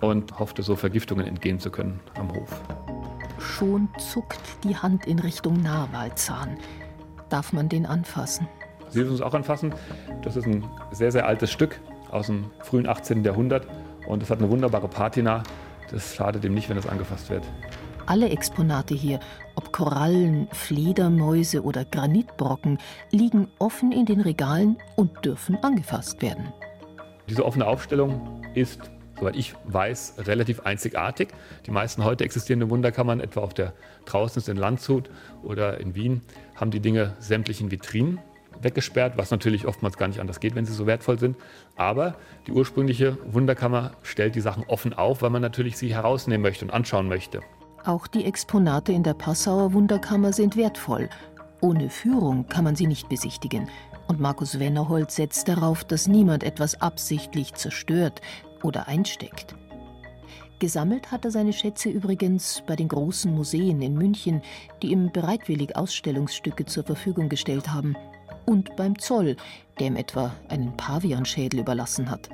Und hoffte so Vergiftungen entgehen zu können am Hof. Schon zuckt die Hand in Richtung Narwalzahn. Darf man den anfassen? Sie dürfen es auch anfassen. Das ist ein sehr, sehr altes Stück aus dem frühen 18. Jahrhundert und es hat eine wunderbare Patina. Das schadet ihm nicht, wenn es angefasst wird. Alle Exponate hier, ob Korallen, Fledermäuse oder Granitbrocken, liegen offen in den Regalen und dürfen angefasst werden. Diese offene Aufstellung ist, soweit ich weiß, relativ einzigartig. Die meisten heute existierenden Wunderkammern, etwa auf der draußen in Landshut oder in Wien, haben die Dinge sämtlich in Vitrinen weggesperrt, was natürlich oftmals gar nicht anders geht, wenn sie so wertvoll sind. Aber die ursprüngliche Wunderkammer stellt die Sachen offen auf, weil man natürlich sie herausnehmen möchte und anschauen möchte. Auch die Exponate in der Passauer Wunderkammer sind wertvoll. Ohne Führung kann man sie nicht besichtigen. Und Markus Wennerholz setzt darauf, dass niemand etwas absichtlich zerstört oder einsteckt. Gesammelt hat er seine Schätze übrigens bei den großen Museen in München, die ihm bereitwillig Ausstellungsstücke zur Verfügung gestellt haben und beim Zoll, der ihm etwa einen Pavianschädel überlassen hat.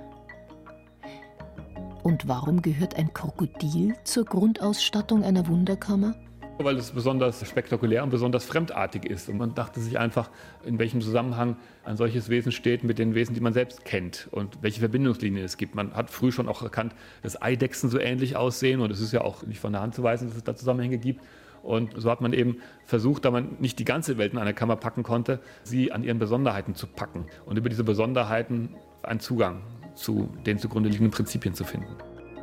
Und warum gehört ein Krokodil zur Grundausstattung einer Wunderkammer? Weil es besonders spektakulär und besonders fremdartig ist. Und man dachte sich einfach, in welchem Zusammenhang ein solches Wesen steht mit den Wesen, die man selbst kennt und welche Verbindungslinien es gibt. Man hat früh schon auch erkannt, dass Eidechsen so ähnlich aussehen und es ist ja auch nicht von der Hand zu weisen, dass es da Zusammenhänge gibt. Und so hat man eben versucht, da man nicht die ganze Welt in eine Kammer packen konnte, sie an ihren Besonderheiten zu packen und über diese Besonderheiten einen Zugang zu den zugrunde liegenden Prinzipien zu finden.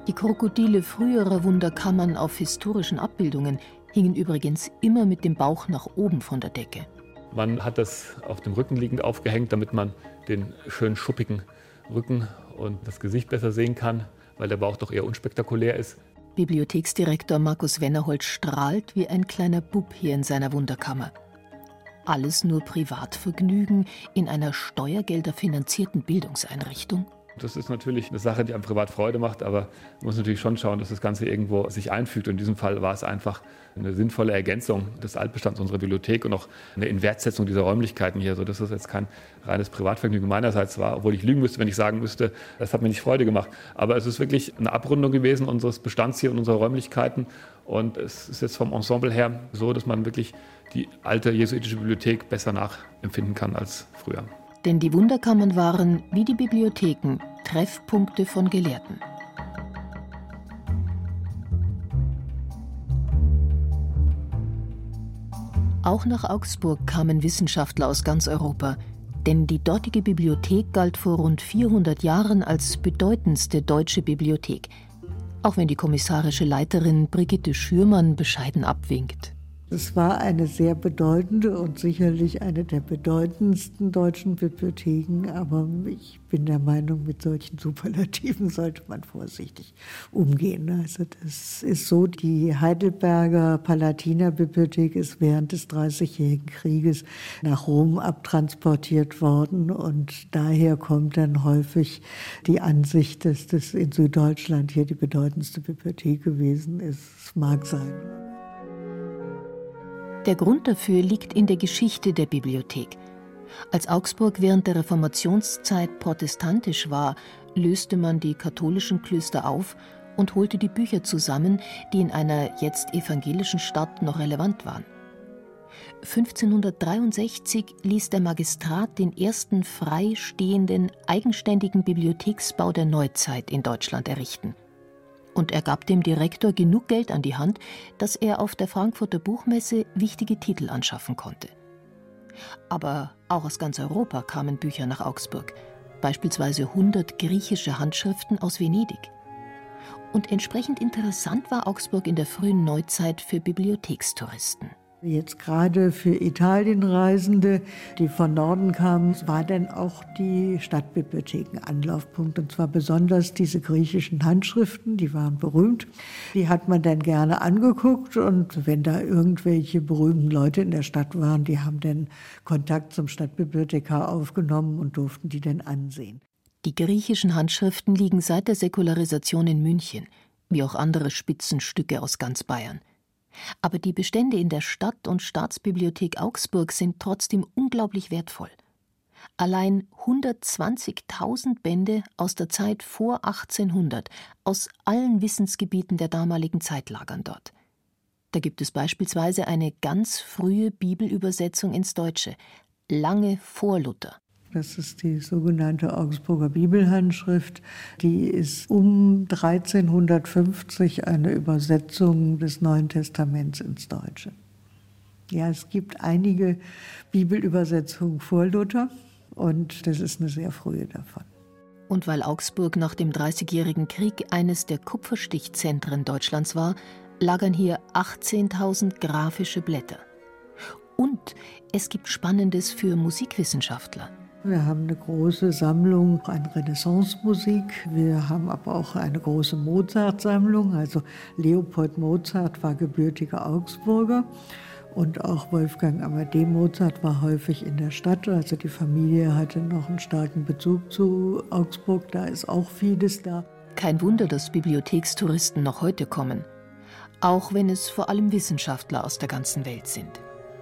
Die Krokodile früherer Wunderkammern auf historischen Abbildungen hingen übrigens immer mit dem Bauch nach oben von der Decke. Man hat das auf dem Rücken liegend aufgehängt, damit man den schön schuppigen Rücken und das Gesicht besser sehen kann, weil der Bauch doch eher unspektakulär ist. Bibliotheksdirektor Markus Wennerholz strahlt wie ein kleiner Bub hier in seiner Wunderkammer. Alles nur Privatvergnügen in einer steuergelderfinanzierten Bildungseinrichtung? Das ist natürlich eine Sache, die einem privat Freude macht, aber man muss natürlich schon schauen, dass das Ganze irgendwo sich einfügt. Und in diesem Fall war es einfach eine sinnvolle Ergänzung des Altbestands unserer Bibliothek und auch eine Inwertsetzung dieser Räumlichkeiten hier, sodass das jetzt kein reines Privatvergnügen meinerseits war, obwohl ich lügen müsste, wenn ich sagen müsste, das hat mir nicht Freude gemacht. Aber es ist wirklich eine Abrundung gewesen unseres Bestands hier und unserer Räumlichkeiten. Und es ist jetzt vom Ensemble her so, dass man wirklich die alte jesuitische Bibliothek besser nachempfinden kann als früher. Denn die Wunderkammern waren, wie die Bibliotheken, Treffpunkte von Gelehrten. Auch nach Augsburg kamen Wissenschaftler aus ganz Europa, denn die dortige Bibliothek galt vor rund 400 Jahren als bedeutendste deutsche Bibliothek, auch wenn die kommissarische Leiterin Brigitte Schürmann bescheiden abwinkt. Es war eine sehr bedeutende und sicherlich eine der bedeutendsten deutschen Bibliotheken, aber ich bin der Meinung, mit solchen Superlativen sollte man vorsichtig umgehen. Also das ist so, die Heidelberger Palatinerbibliothek ist während des Dreißigjährigen Krieges nach Rom abtransportiert worden und daher kommt dann häufig die Ansicht, dass das in Süddeutschland hier die bedeutendste Bibliothek gewesen ist. Es mag sein. Der Grund dafür liegt in der Geschichte der Bibliothek. Als Augsburg während der Reformationszeit protestantisch war, löste man die katholischen Klöster auf und holte die Bücher zusammen, die in einer jetzt evangelischen Stadt noch relevant waren. 1563 ließ der Magistrat den ersten freistehenden, eigenständigen Bibliotheksbau der Neuzeit in Deutschland errichten und er gab dem Direktor genug Geld an die Hand, dass er auf der Frankfurter Buchmesse wichtige Titel anschaffen konnte. Aber auch aus ganz Europa kamen Bücher nach Augsburg, beispielsweise 100 griechische Handschriften aus Venedig. Und entsprechend interessant war Augsburg in der frühen Neuzeit für Bibliothekstouristen. Jetzt gerade für Italienreisende, die von Norden kamen, war dann auch die Stadtbibliothek ein Anlaufpunkt. Und zwar besonders diese griechischen Handschriften, die waren berühmt. Die hat man dann gerne angeguckt. Und wenn da irgendwelche berühmten Leute in der Stadt waren, die haben dann Kontakt zum Stadtbibliothekar aufgenommen und durften die dann ansehen. Die griechischen Handschriften liegen seit der Säkularisation in München, wie auch andere Spitzenstücke aus ganz Bayern. Aber die Bestände in der Stadt- und Staatsbibliothek Augsburg sind trotzdem unglaublich wertvoll. Allein 120.000 Bände aus der Zeit vor 1800 aus allen Wissensgebieten der damaligen Zeit lagern dort. Da gibt es beispielsweise eine ganz frühe Bibelübersetzung ins Deutsche, lange vor Luther. Das ist die sogenannte Augsburger Bibelhandschrift. Die ist um 1350 eine Übersetzung des Neuen Testaments ins Deutsche. Ja, es gibt einige Bibelübersetzungen vor Luther. Und das ist eine sehr frühe davon. Und weil Augsburg nach dem Dreißigjährigen Krieg eines der Kupferstichzentren Deutschlands war, lagern hier 18.000 grafische Blätter. Und es gibt Spannendes für Musikwissenschaftler. Wir haben eine große Sammlung an Renaissance-Musik. Wir haben aber auch eine große Mozart-Sammlung. Also Leopold Mozart war gebürtiger Augsburger. Und auch Wolfgang Amadee Mozart war häufig in der Stadt. Also die Familie hatte noch einen starken Bezug zu Augsburg. Da ist auch vieles da. Kein Wunder, dass Bibliothekstouristen noch heute kommen. Auch wenn es vor allem Wissenschaftler aus der ganzen Welt sind.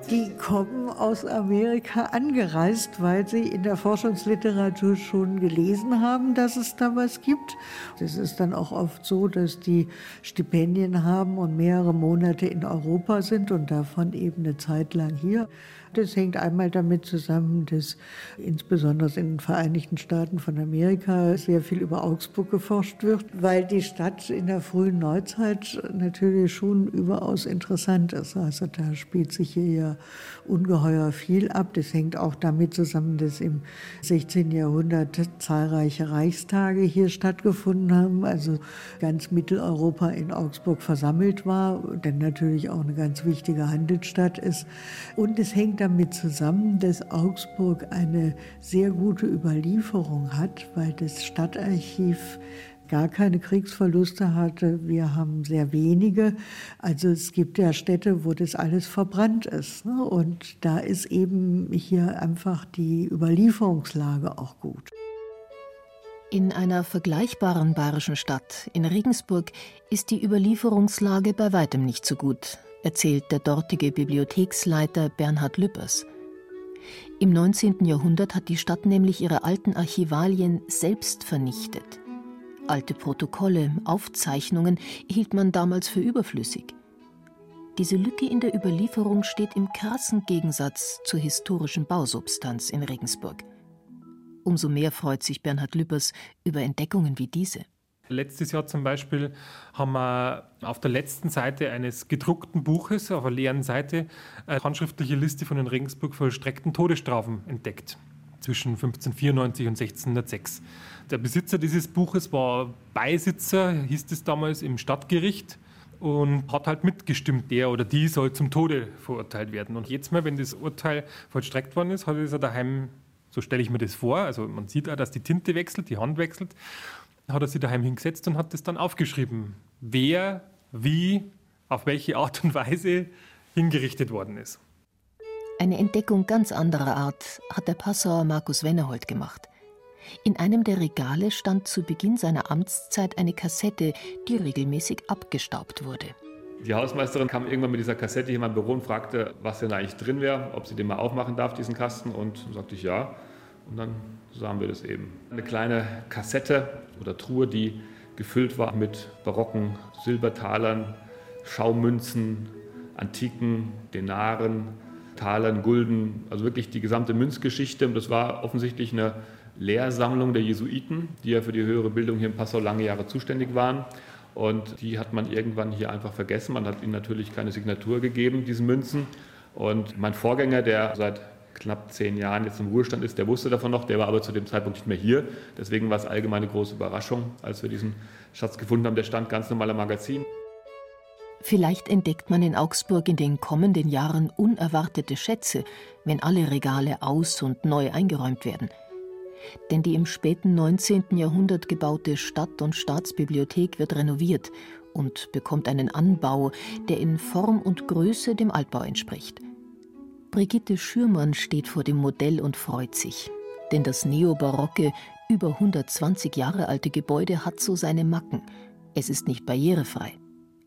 Die kommen aus Amerika angereist, weil sie in der Forschungsliteratur schon gelesen haben, dass es da was gibt. Es ist dann auch oft so, dass die Stipendien haben und mehrere Monate in Europa sind und davon eben eine Zeit lang hier. Das hängt einmal damit zusammen, dass insbesondere in den Vereinigten Staaten von Amerika sehr viel über Augsburg geforscht wird, weil die Stadt in der frühen Neuzeit natürlich schon überaus interessant ist. Also da spielt sich hier ja ungeheuer viel ab. Das hängt auch damit zusammen, dass im 16. Jahrhundert zahlreiche Reichstage hier stattgefunden haben, also ganz Mitteleuropa in Augsburg versammelt war, denn natürlich auch eine ganz wichtige Handelsstadt ist. Und es hängt damit zusammen, dass Augsburg eine sehr gute Überlieferung hat, weil das Stadtarchiv gar keine Kriegsverluste hatte. Wir haben sehr wenige. Also es gibt ja Städte, wo das alles verbrannt ist. Ne? Und da ist eben hier einfach die Überlieferungslage auch gut. In einer vergleichbaren bayerischen Stadt, in Regensburg, ist die Überlieferungslage bei weitem nicht so gut erzählt der dortige Bibliotheksleiter Bernhard Lüppers. Im 19. Jahrhundert hat die Stadt nämlich ihre alten Archivalien selbst vernichtet. Alte Protokolle, Aufzeichnungen hielt man damals für überflüssig. Diese Lücke in der Überlieferung steht im krassen Gegensatz zur historischen Bausubstanz in Regensburg. Umso mehr freut sich Bernhard Lüppers über Entdeckungen wie diese. Letztes Jahr zum Beispiel haben wir auf der letzten Seite eines gedruckten Buches, auf einer leeren Seite, eine handschriftliche Liste von den Regensburg vollstreckten Todesstrafen entdeckt zwischen 1594 und 1606. Der Besitzer dieses Buches war Beisitzer, hieß es damals, im Stadtgericht und hat halt mitgestimmt, der oder die soll zum Tode verurteilt werden. Und jetzt mal, wenn das Urteil vollstreckt worden ist, hat er daheim, so stelle ich mir das vor, also man sieht auch, dass die Tinte wechselt, die Hand wechselt hat er sich daheim hingesetzt und hat das dann aufgeschrieben, wer, wie, auf welche Art und Weise hingerichtet worden ist. Eine Entdeckung ganz anderer Art hat der Passauer Markus Wennerhold gemacht. In einem der Regale stand zu Beginn seiner Amtszeit eine Kassette, die regelmäßig abgestaubt wurde. Die Hausmeisterin kam irgendwann mit dieser Kassette hier in mein Büro und fragte, was denn eigentlich drin wäre, ob sie den mal aufmachen darf, diesen Kasten. Und sagte ich ja. Und dann sahen wir das eben. Eine kleine Kassette oder Truhe, die gefüllt war mit barocken Silbertalern, Schaumünzen, antiken Denaren, Talern, Gulden, also wirklich die gesamte Münzgeschichte. Und das war offensichtlich eine Lehrsammlung der Jesuiten, die ja für die höhere Bildung hier in Passau lange Jahre zuständig waren. Und die hat man irgendwann hier einfach vergessen. Man hat ihnen natürlich keine Signatur gegeben, diesen Münzen. Und mein Vorgänger, der seit knapp zehn Jahren jetzt im Ruhestand ist, der wusste davon noch, der war aber zu dem Zeitpunkt nicht mehr hier. Deswegen war es allgemeine große Überraschung, als wir diesen Schatz gefunden haben. Der stand ganz normaler Magazin. Vielleicht entdeckt man in Augsburg in den kommenden Jahren unerwartete Schätze, wenn alle Regale aus und neu eingeräumt werden. Denn die im späten 19. Jahrhundert gebaute Stadt- und Staatsbibliothek wird renoviert und bekommt einen Anbau, der in Form und Größe dem Altbau entspricht. Brigitte Schürmann steht vor dem Modell und freut sich. Denn das neobarocke, über 120 Jahre alte Gebäude hat so seine Macken. Es ist nicht barrierefrei.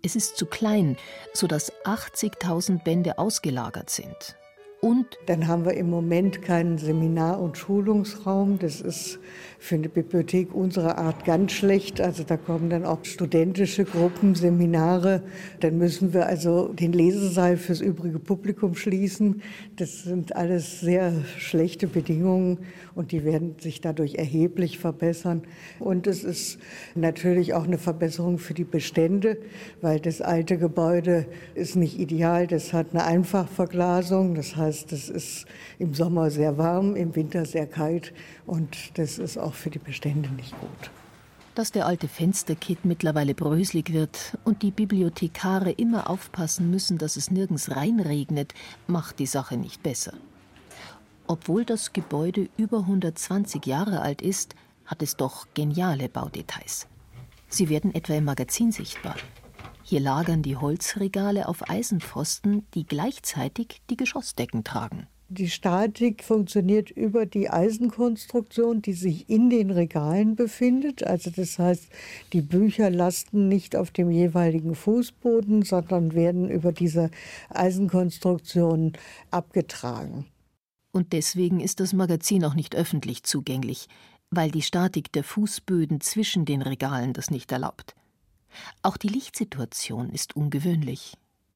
Es ist zu klein, sodass 80.000 Bände ausgelagert sind. Und dann haben wir im Moment keinen Seminar- und Schulungsraum. Das ist für eine Bibliothek unserer Art ganz schlecht. Also da kommen dann auch studentische Gruppen, Seminare. Dann müssen wir also den Lesesaal fürs übrige Publikum schließen. Das sind alles sehr schlechte Bedingungen und die werden sich dadurch erheblich verbessern. Und es ist natürlich auch eine Verbesserung für die Bestände, weil das alte Gebäude ist nicht ideal. Das hat eine Einfachverglasung. Das heißt, es ist im Sommer sehr warm, im Winter sehr kalt und das ist auch für die Bestände nicht gut. Dass der alte Fensterkit mittlerweile bröselig wird und die Bibliothekare immer aufpassen müssen, dass es nirgends reinregnet, macht die Sache nicht besser. Obwohl das Gebäude über 120 Jahre alt ist, hat es doch geniale Baudetails. Sie werden etwa im Magazin sichtbar. Hier lagern die Holzregale auf Eisenpfosten, die gleichzeitig die Geschossdecken tragen. Die Statik funktioniert über die Eisenkonstruktion, die sich in den Regalen befindet. Also das heißt, die Bücher lasten nicht auf dem jeweiligen Fußboden, sondern werden über diese Eisenkonstruktion abgetragen. Und deswegen ist das Magazin auch nicht öffentlich zugänglich, weil die Statik der Fußböden zwischen den Regalen das nicht erlaubt. Auch die Lichtsituation ist ungewöhnlich.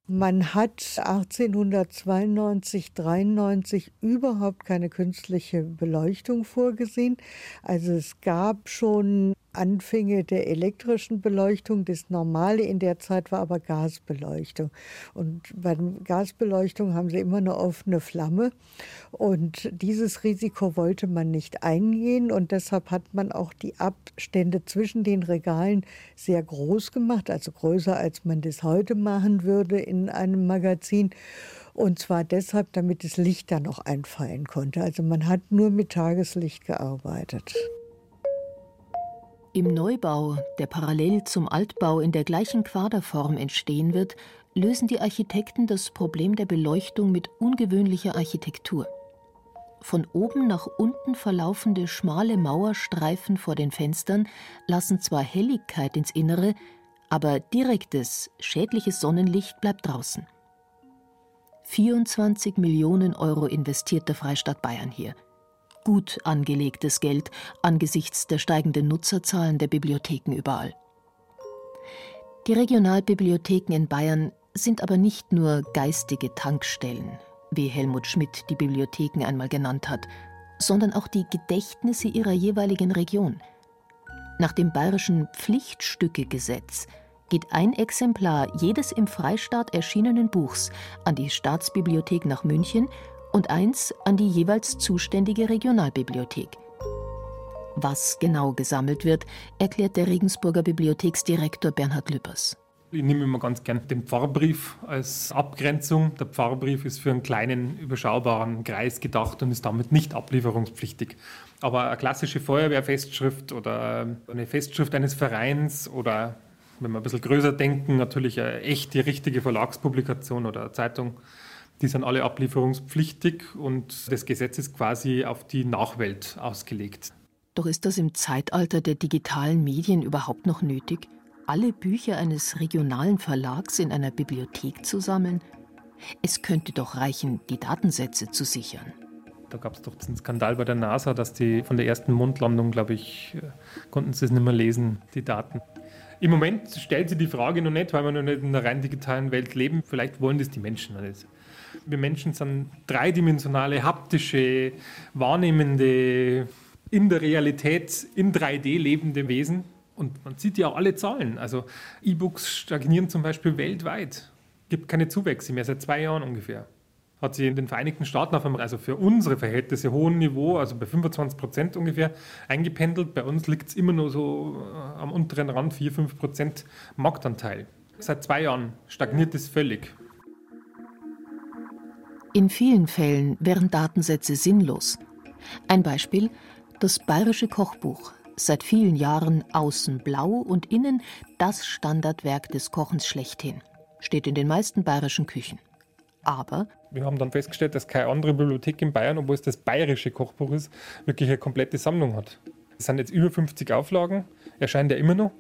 Man hat 1892, 93 überhaupt keine künstliche Beleuchtung vorgesehen. Also es gab schon Anfänge der elektrischen Beleuchtung. Das Normale in der Zeit war aber Gasbeleuchtung. Und bei Gasbeleuchtung haben sie immer eine offene Flamme. Und dieses Risiko wollte man nicht eingehen. Und deshalb hat man auch die Abstände zwischen den Regalen sehr groß gemacht, also größer, als man das heute machen würde in einem Magazin. Und zwar deshalb, damit das Licht da noch einfallen konnte. Also man hat nur mit Tageslicht gearbeitet. Im Neubau, der parallel zum Altbau in der gleichen Quaderform entstehen wird, lösen die Architekten das Problem der Beleuchtung mit ungewöhnlicher Architektur. Von oben nach unten verlaufende schmale Mauerstreifen vor den Fenstern lassen zwar Helligkeit ins Innere, aber direktes, schädliches Sonnenlicht bleibt draußen. 24 Millionen Euro investiert der Freistaat Bayern hier – gut angelegtes Geld angesichts der steigenden Nutzerzahlen der Bibliotheken überall. Die Regionalbibliotheken in Bayern sind aber nicht nur geistige Tankstellen, wie Helmut Schmidt die Bibliotheken einmal genannt hat, sondern auch die Gedächtnisse ihrer jeweiligen Region. Nach dem bayerischen Pflichtstückegesetz geht ein Exemplar jedes im Freistaat erschienenen Buchs an die Staatsbibliothek nach München und eins an die jeweils zuständige Regionalbibliothek. Was genau gesammelt wird, erklärt der Regensburger Bibliotheksdirektor Bernhard Lüppers. Ich nehme immer ganz gern den Pfarrbrief als Abgrenzung. Der Pfarrbrief ist für einen kleinen, überschaubaren Kreis gedacht und ist damit nicht ablieferungspflichtig. Aber eine klassische Feuerwehrfestschrift oder eine Festschrift eines Vereins oder, wenn wir ein bisschen größer denken, natürlich eine echte, richtige Verlagspublikation oder Zeitung die sind alle ablieferungspflichtig und das Gesetz ist quasi auf die Nachwelt ausgelegt. Doch ist das im Zeitalter der digitalen Medien überhaupt noch nötig, alle Bücher eines regionalen Verlags in einer Bibliothek zu sammeln? Es könnte doch reichen, die Datensätze zu sichern. Da gab es doch den Skandal bei der NASA, dass die von der ersten Mondlandung, glaube ich, äh, konnten sie es nicht mehr lesen, die Daten. Im Moment stellt sich die Frage noch nicht, weil wir noch nicht in einer rein digitalen Welt leben. Vielleicht wollen das die Menschen nicht. Wir Menschen sind dreidimensionale, haptische, wahrnehmende, in der Realität in 3D lebende Wesen. Und man sieht ja auch alle Zahlen. Also E-Books stagnieren zum Beispiel weltweit. Es Gibt keine Zuwächse mehr, seit zwei Jahren ungefähr. Hat sich in den Vereinigten Staaten auf einem, also für unsere Verhältnisse, hohen Niveau, also bei 25 Prozent ungefähr, eingependelt. Bei uns liegt es immer nur so äh, am unteren Rand, 4, 5 Prozent Marktanteil. Seit zwei Jahren stagniert es völlig. In vielen Fällen wären Datensätze sinnlos. Ein Beispiel: das Bayerische Kochbuch, seit vielen Jahren außen blau und innen das Standardwerk des Kochens schlechthin, steht in den meisten bayerischen Küchen. Aber wir haben dann festgestellt, dass keine andere Bibliothek in Bayern, obwohl es das bayerische Kochbuch ist, wirklich eine komplette Sammlung hat. Es sind jetzt über 50 Auflagen, erscheint ja immer noch.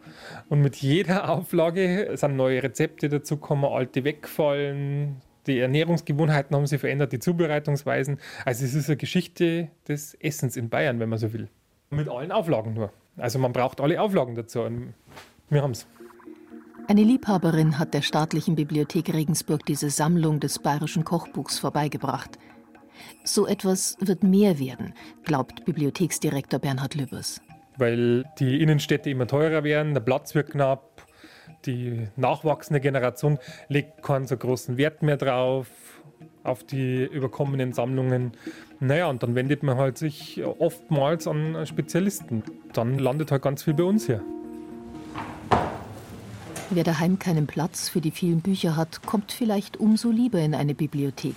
Und mit jeder Auflage sind neue Rezepte dazugekommen, alte wegfallen, Die Ernährungsgewohnheiten haben sich verändert, die Zubereitungsweisen. Also es ist eine Geschichte des Essens in Bayern, wenn man so will. Mit allen Auflagen nur. Also man braucht alle Auflagen dazu. Und wir haben es. Eine Liebhaberin hat der staatlichen Bibliothek Regensburg diese Sammlung des bayerischen Kochbuchs vorbeigebracht. So etwas wird mehr werden, glaubt Bibliotheksdirektor Bernhard Lübbers. Weil die Innenstädte immer teurer werden, der Platz wird knapp, die nachwachsende Generation legt keinen so großen Wert mehr drauf, auf die überkommenen Sammlungen. Naja, und dann wendet man halt sich oftmals an Spezialisten. Dann landet halt ganz viel bei uns hier. Wer daheim keinen Platz für die vielen Bücher hat, kommt vielleicht umso lieber in eine Bibliothek,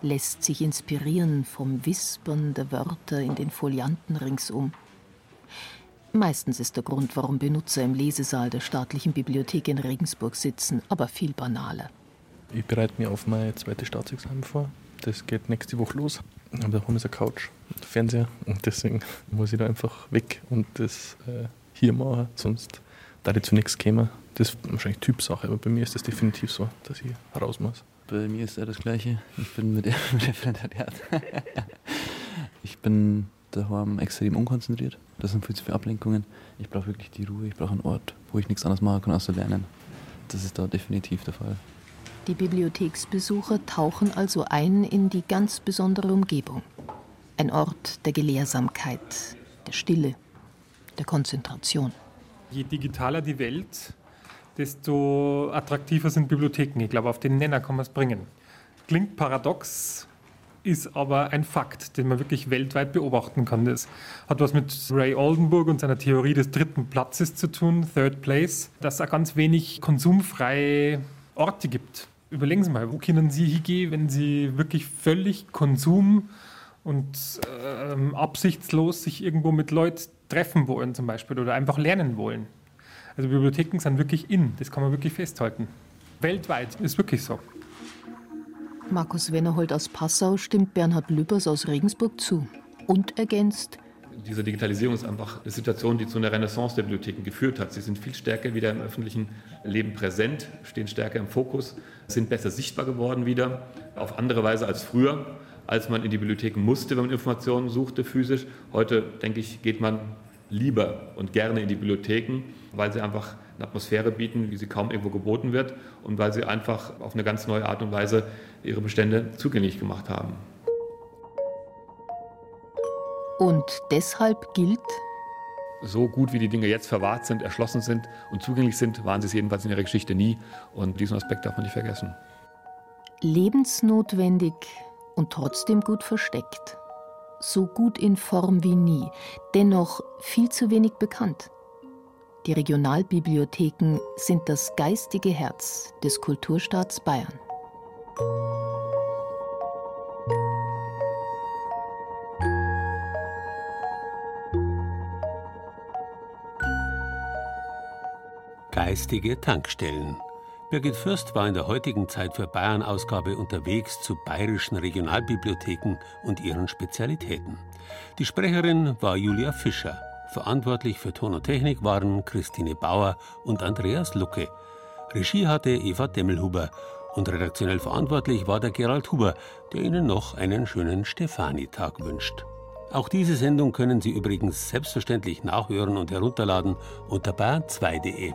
lässt sich inspirieren vom Wispern der Wörter in den Folianten ringsum. Meistens ist der Grund, warum Benutzer im Lesesaal der staatlichen Bibliothek in Regensburg sitzen, aber viel banaler. Ich bereite mich auf mein zweites Staatsexamen vor. Das geht nächste Woche los. Aber da haben wir eine Couch, einen Fernseher und deswegen muss ich da einfach weg und das äh, hier machen. Sonst da ich zu nichts käme. Das ist wahrscheinlich Typsache, aber bei mir ist das definitiv so, dass ich raus muss. Bei mir ist ja das Gleiche. Ich bin mit der, mit der ich bin daheim extrem unkonzentriert. Das sind viel zu viele Ablenkungen. Ich brauche wirklich die Ruhe. Ich brauche einen Ort, wo ich nichts anderes machen kann, außer lernen. Das ist da definitiv der Fall. Die Bibliotheksbesucher tauchen also ein in die ganz besondere Umgebung. Ein Ort der Gelehrsamkeit, der Stille, der Konzentration. Je digitaler die Welt, desto attraktiver sind Bibliotheken. Ich glaube, auf den Nenner kann man es bringen. Klingt paradox, ist aber ein Fakt, den man wirklich weltweit beobachten kann. Das hat was mit Ray Oldenburg und seiner Theorie des dritten Platzes zu tun, Third Place, dass es ganz wenig konsumfreie Orte gibt. Überlegen Sie mal, wo können Sie hingehen, wenn Sie wirklich völlig Konsum und äh, absichtslos sich irgendwo mit Leuten treffen wollen zum Beispiel oder einfach lernen wollen. Also Bibliotheken sind wirklich in, das kann man wirklich festhalten. Weltweit ist wirklich so. Markus Wennerhold aus Passau stimmt Bernhard Lübbers aus Regensburg zu und ergänzt, diese Digitalisierung ist einfach eine Situation, die zu einer Renaissance der Bibliotheken geführt hat. Sie sind viel stärker wieder im öffentlichen Leben präsent, stehen stärker im Fokus, sind besser sichtbar geworden wieder, auf andere Weise als früher, als man in die Bibliotheken musste, wenn man Informationen suchte physisch. Heute, denke ich, geht man lieber und gerne in die Bibliotheken, weil sie einfach eine Atmosphäre bieten, wie sie kaum irgendwo geboten wird und weil sie einfach auf eine ganz neue Art und Weise ihre Bestände zugänglich gemacht haben. Und deshalb gilt, so gut wie die Dinge jetzt verwahrt sind, erschlossen sind und zugänglich sind, waren sie es jedenfalls in ihrer Geschichte nie. Und diesen Aspekt darf man nicht vergessen. Lebensnotwendig und trotzdem gut versteckt. So gut in Form wie nie, dennoch viel zu wenig bekannt. Die Regionalbibliotheken sind das geistige Herz des Kulturstaats Bayern. Geistige Tankstellen. Birgit Fürst war in der heutigen Zeit für Bayern-Ausgabe unterwegs zu bayerischen Regionalbibliotheken und ihren Spezialitäten. Die Sprecherin war Julia Fischer. Verantwortlich für Ton und Technik waren Christine Bauer und Andreas Lucke. Regie hatte Eva Demmelhuber und redaktionell verantwortlich war der Gerald Huber, der Ihnen noch einen schönen Stefanitag wünscht. Auch diese Sendung können Sie übrigens selbstverständlich nachhören und herunterladen unter bayern2.de.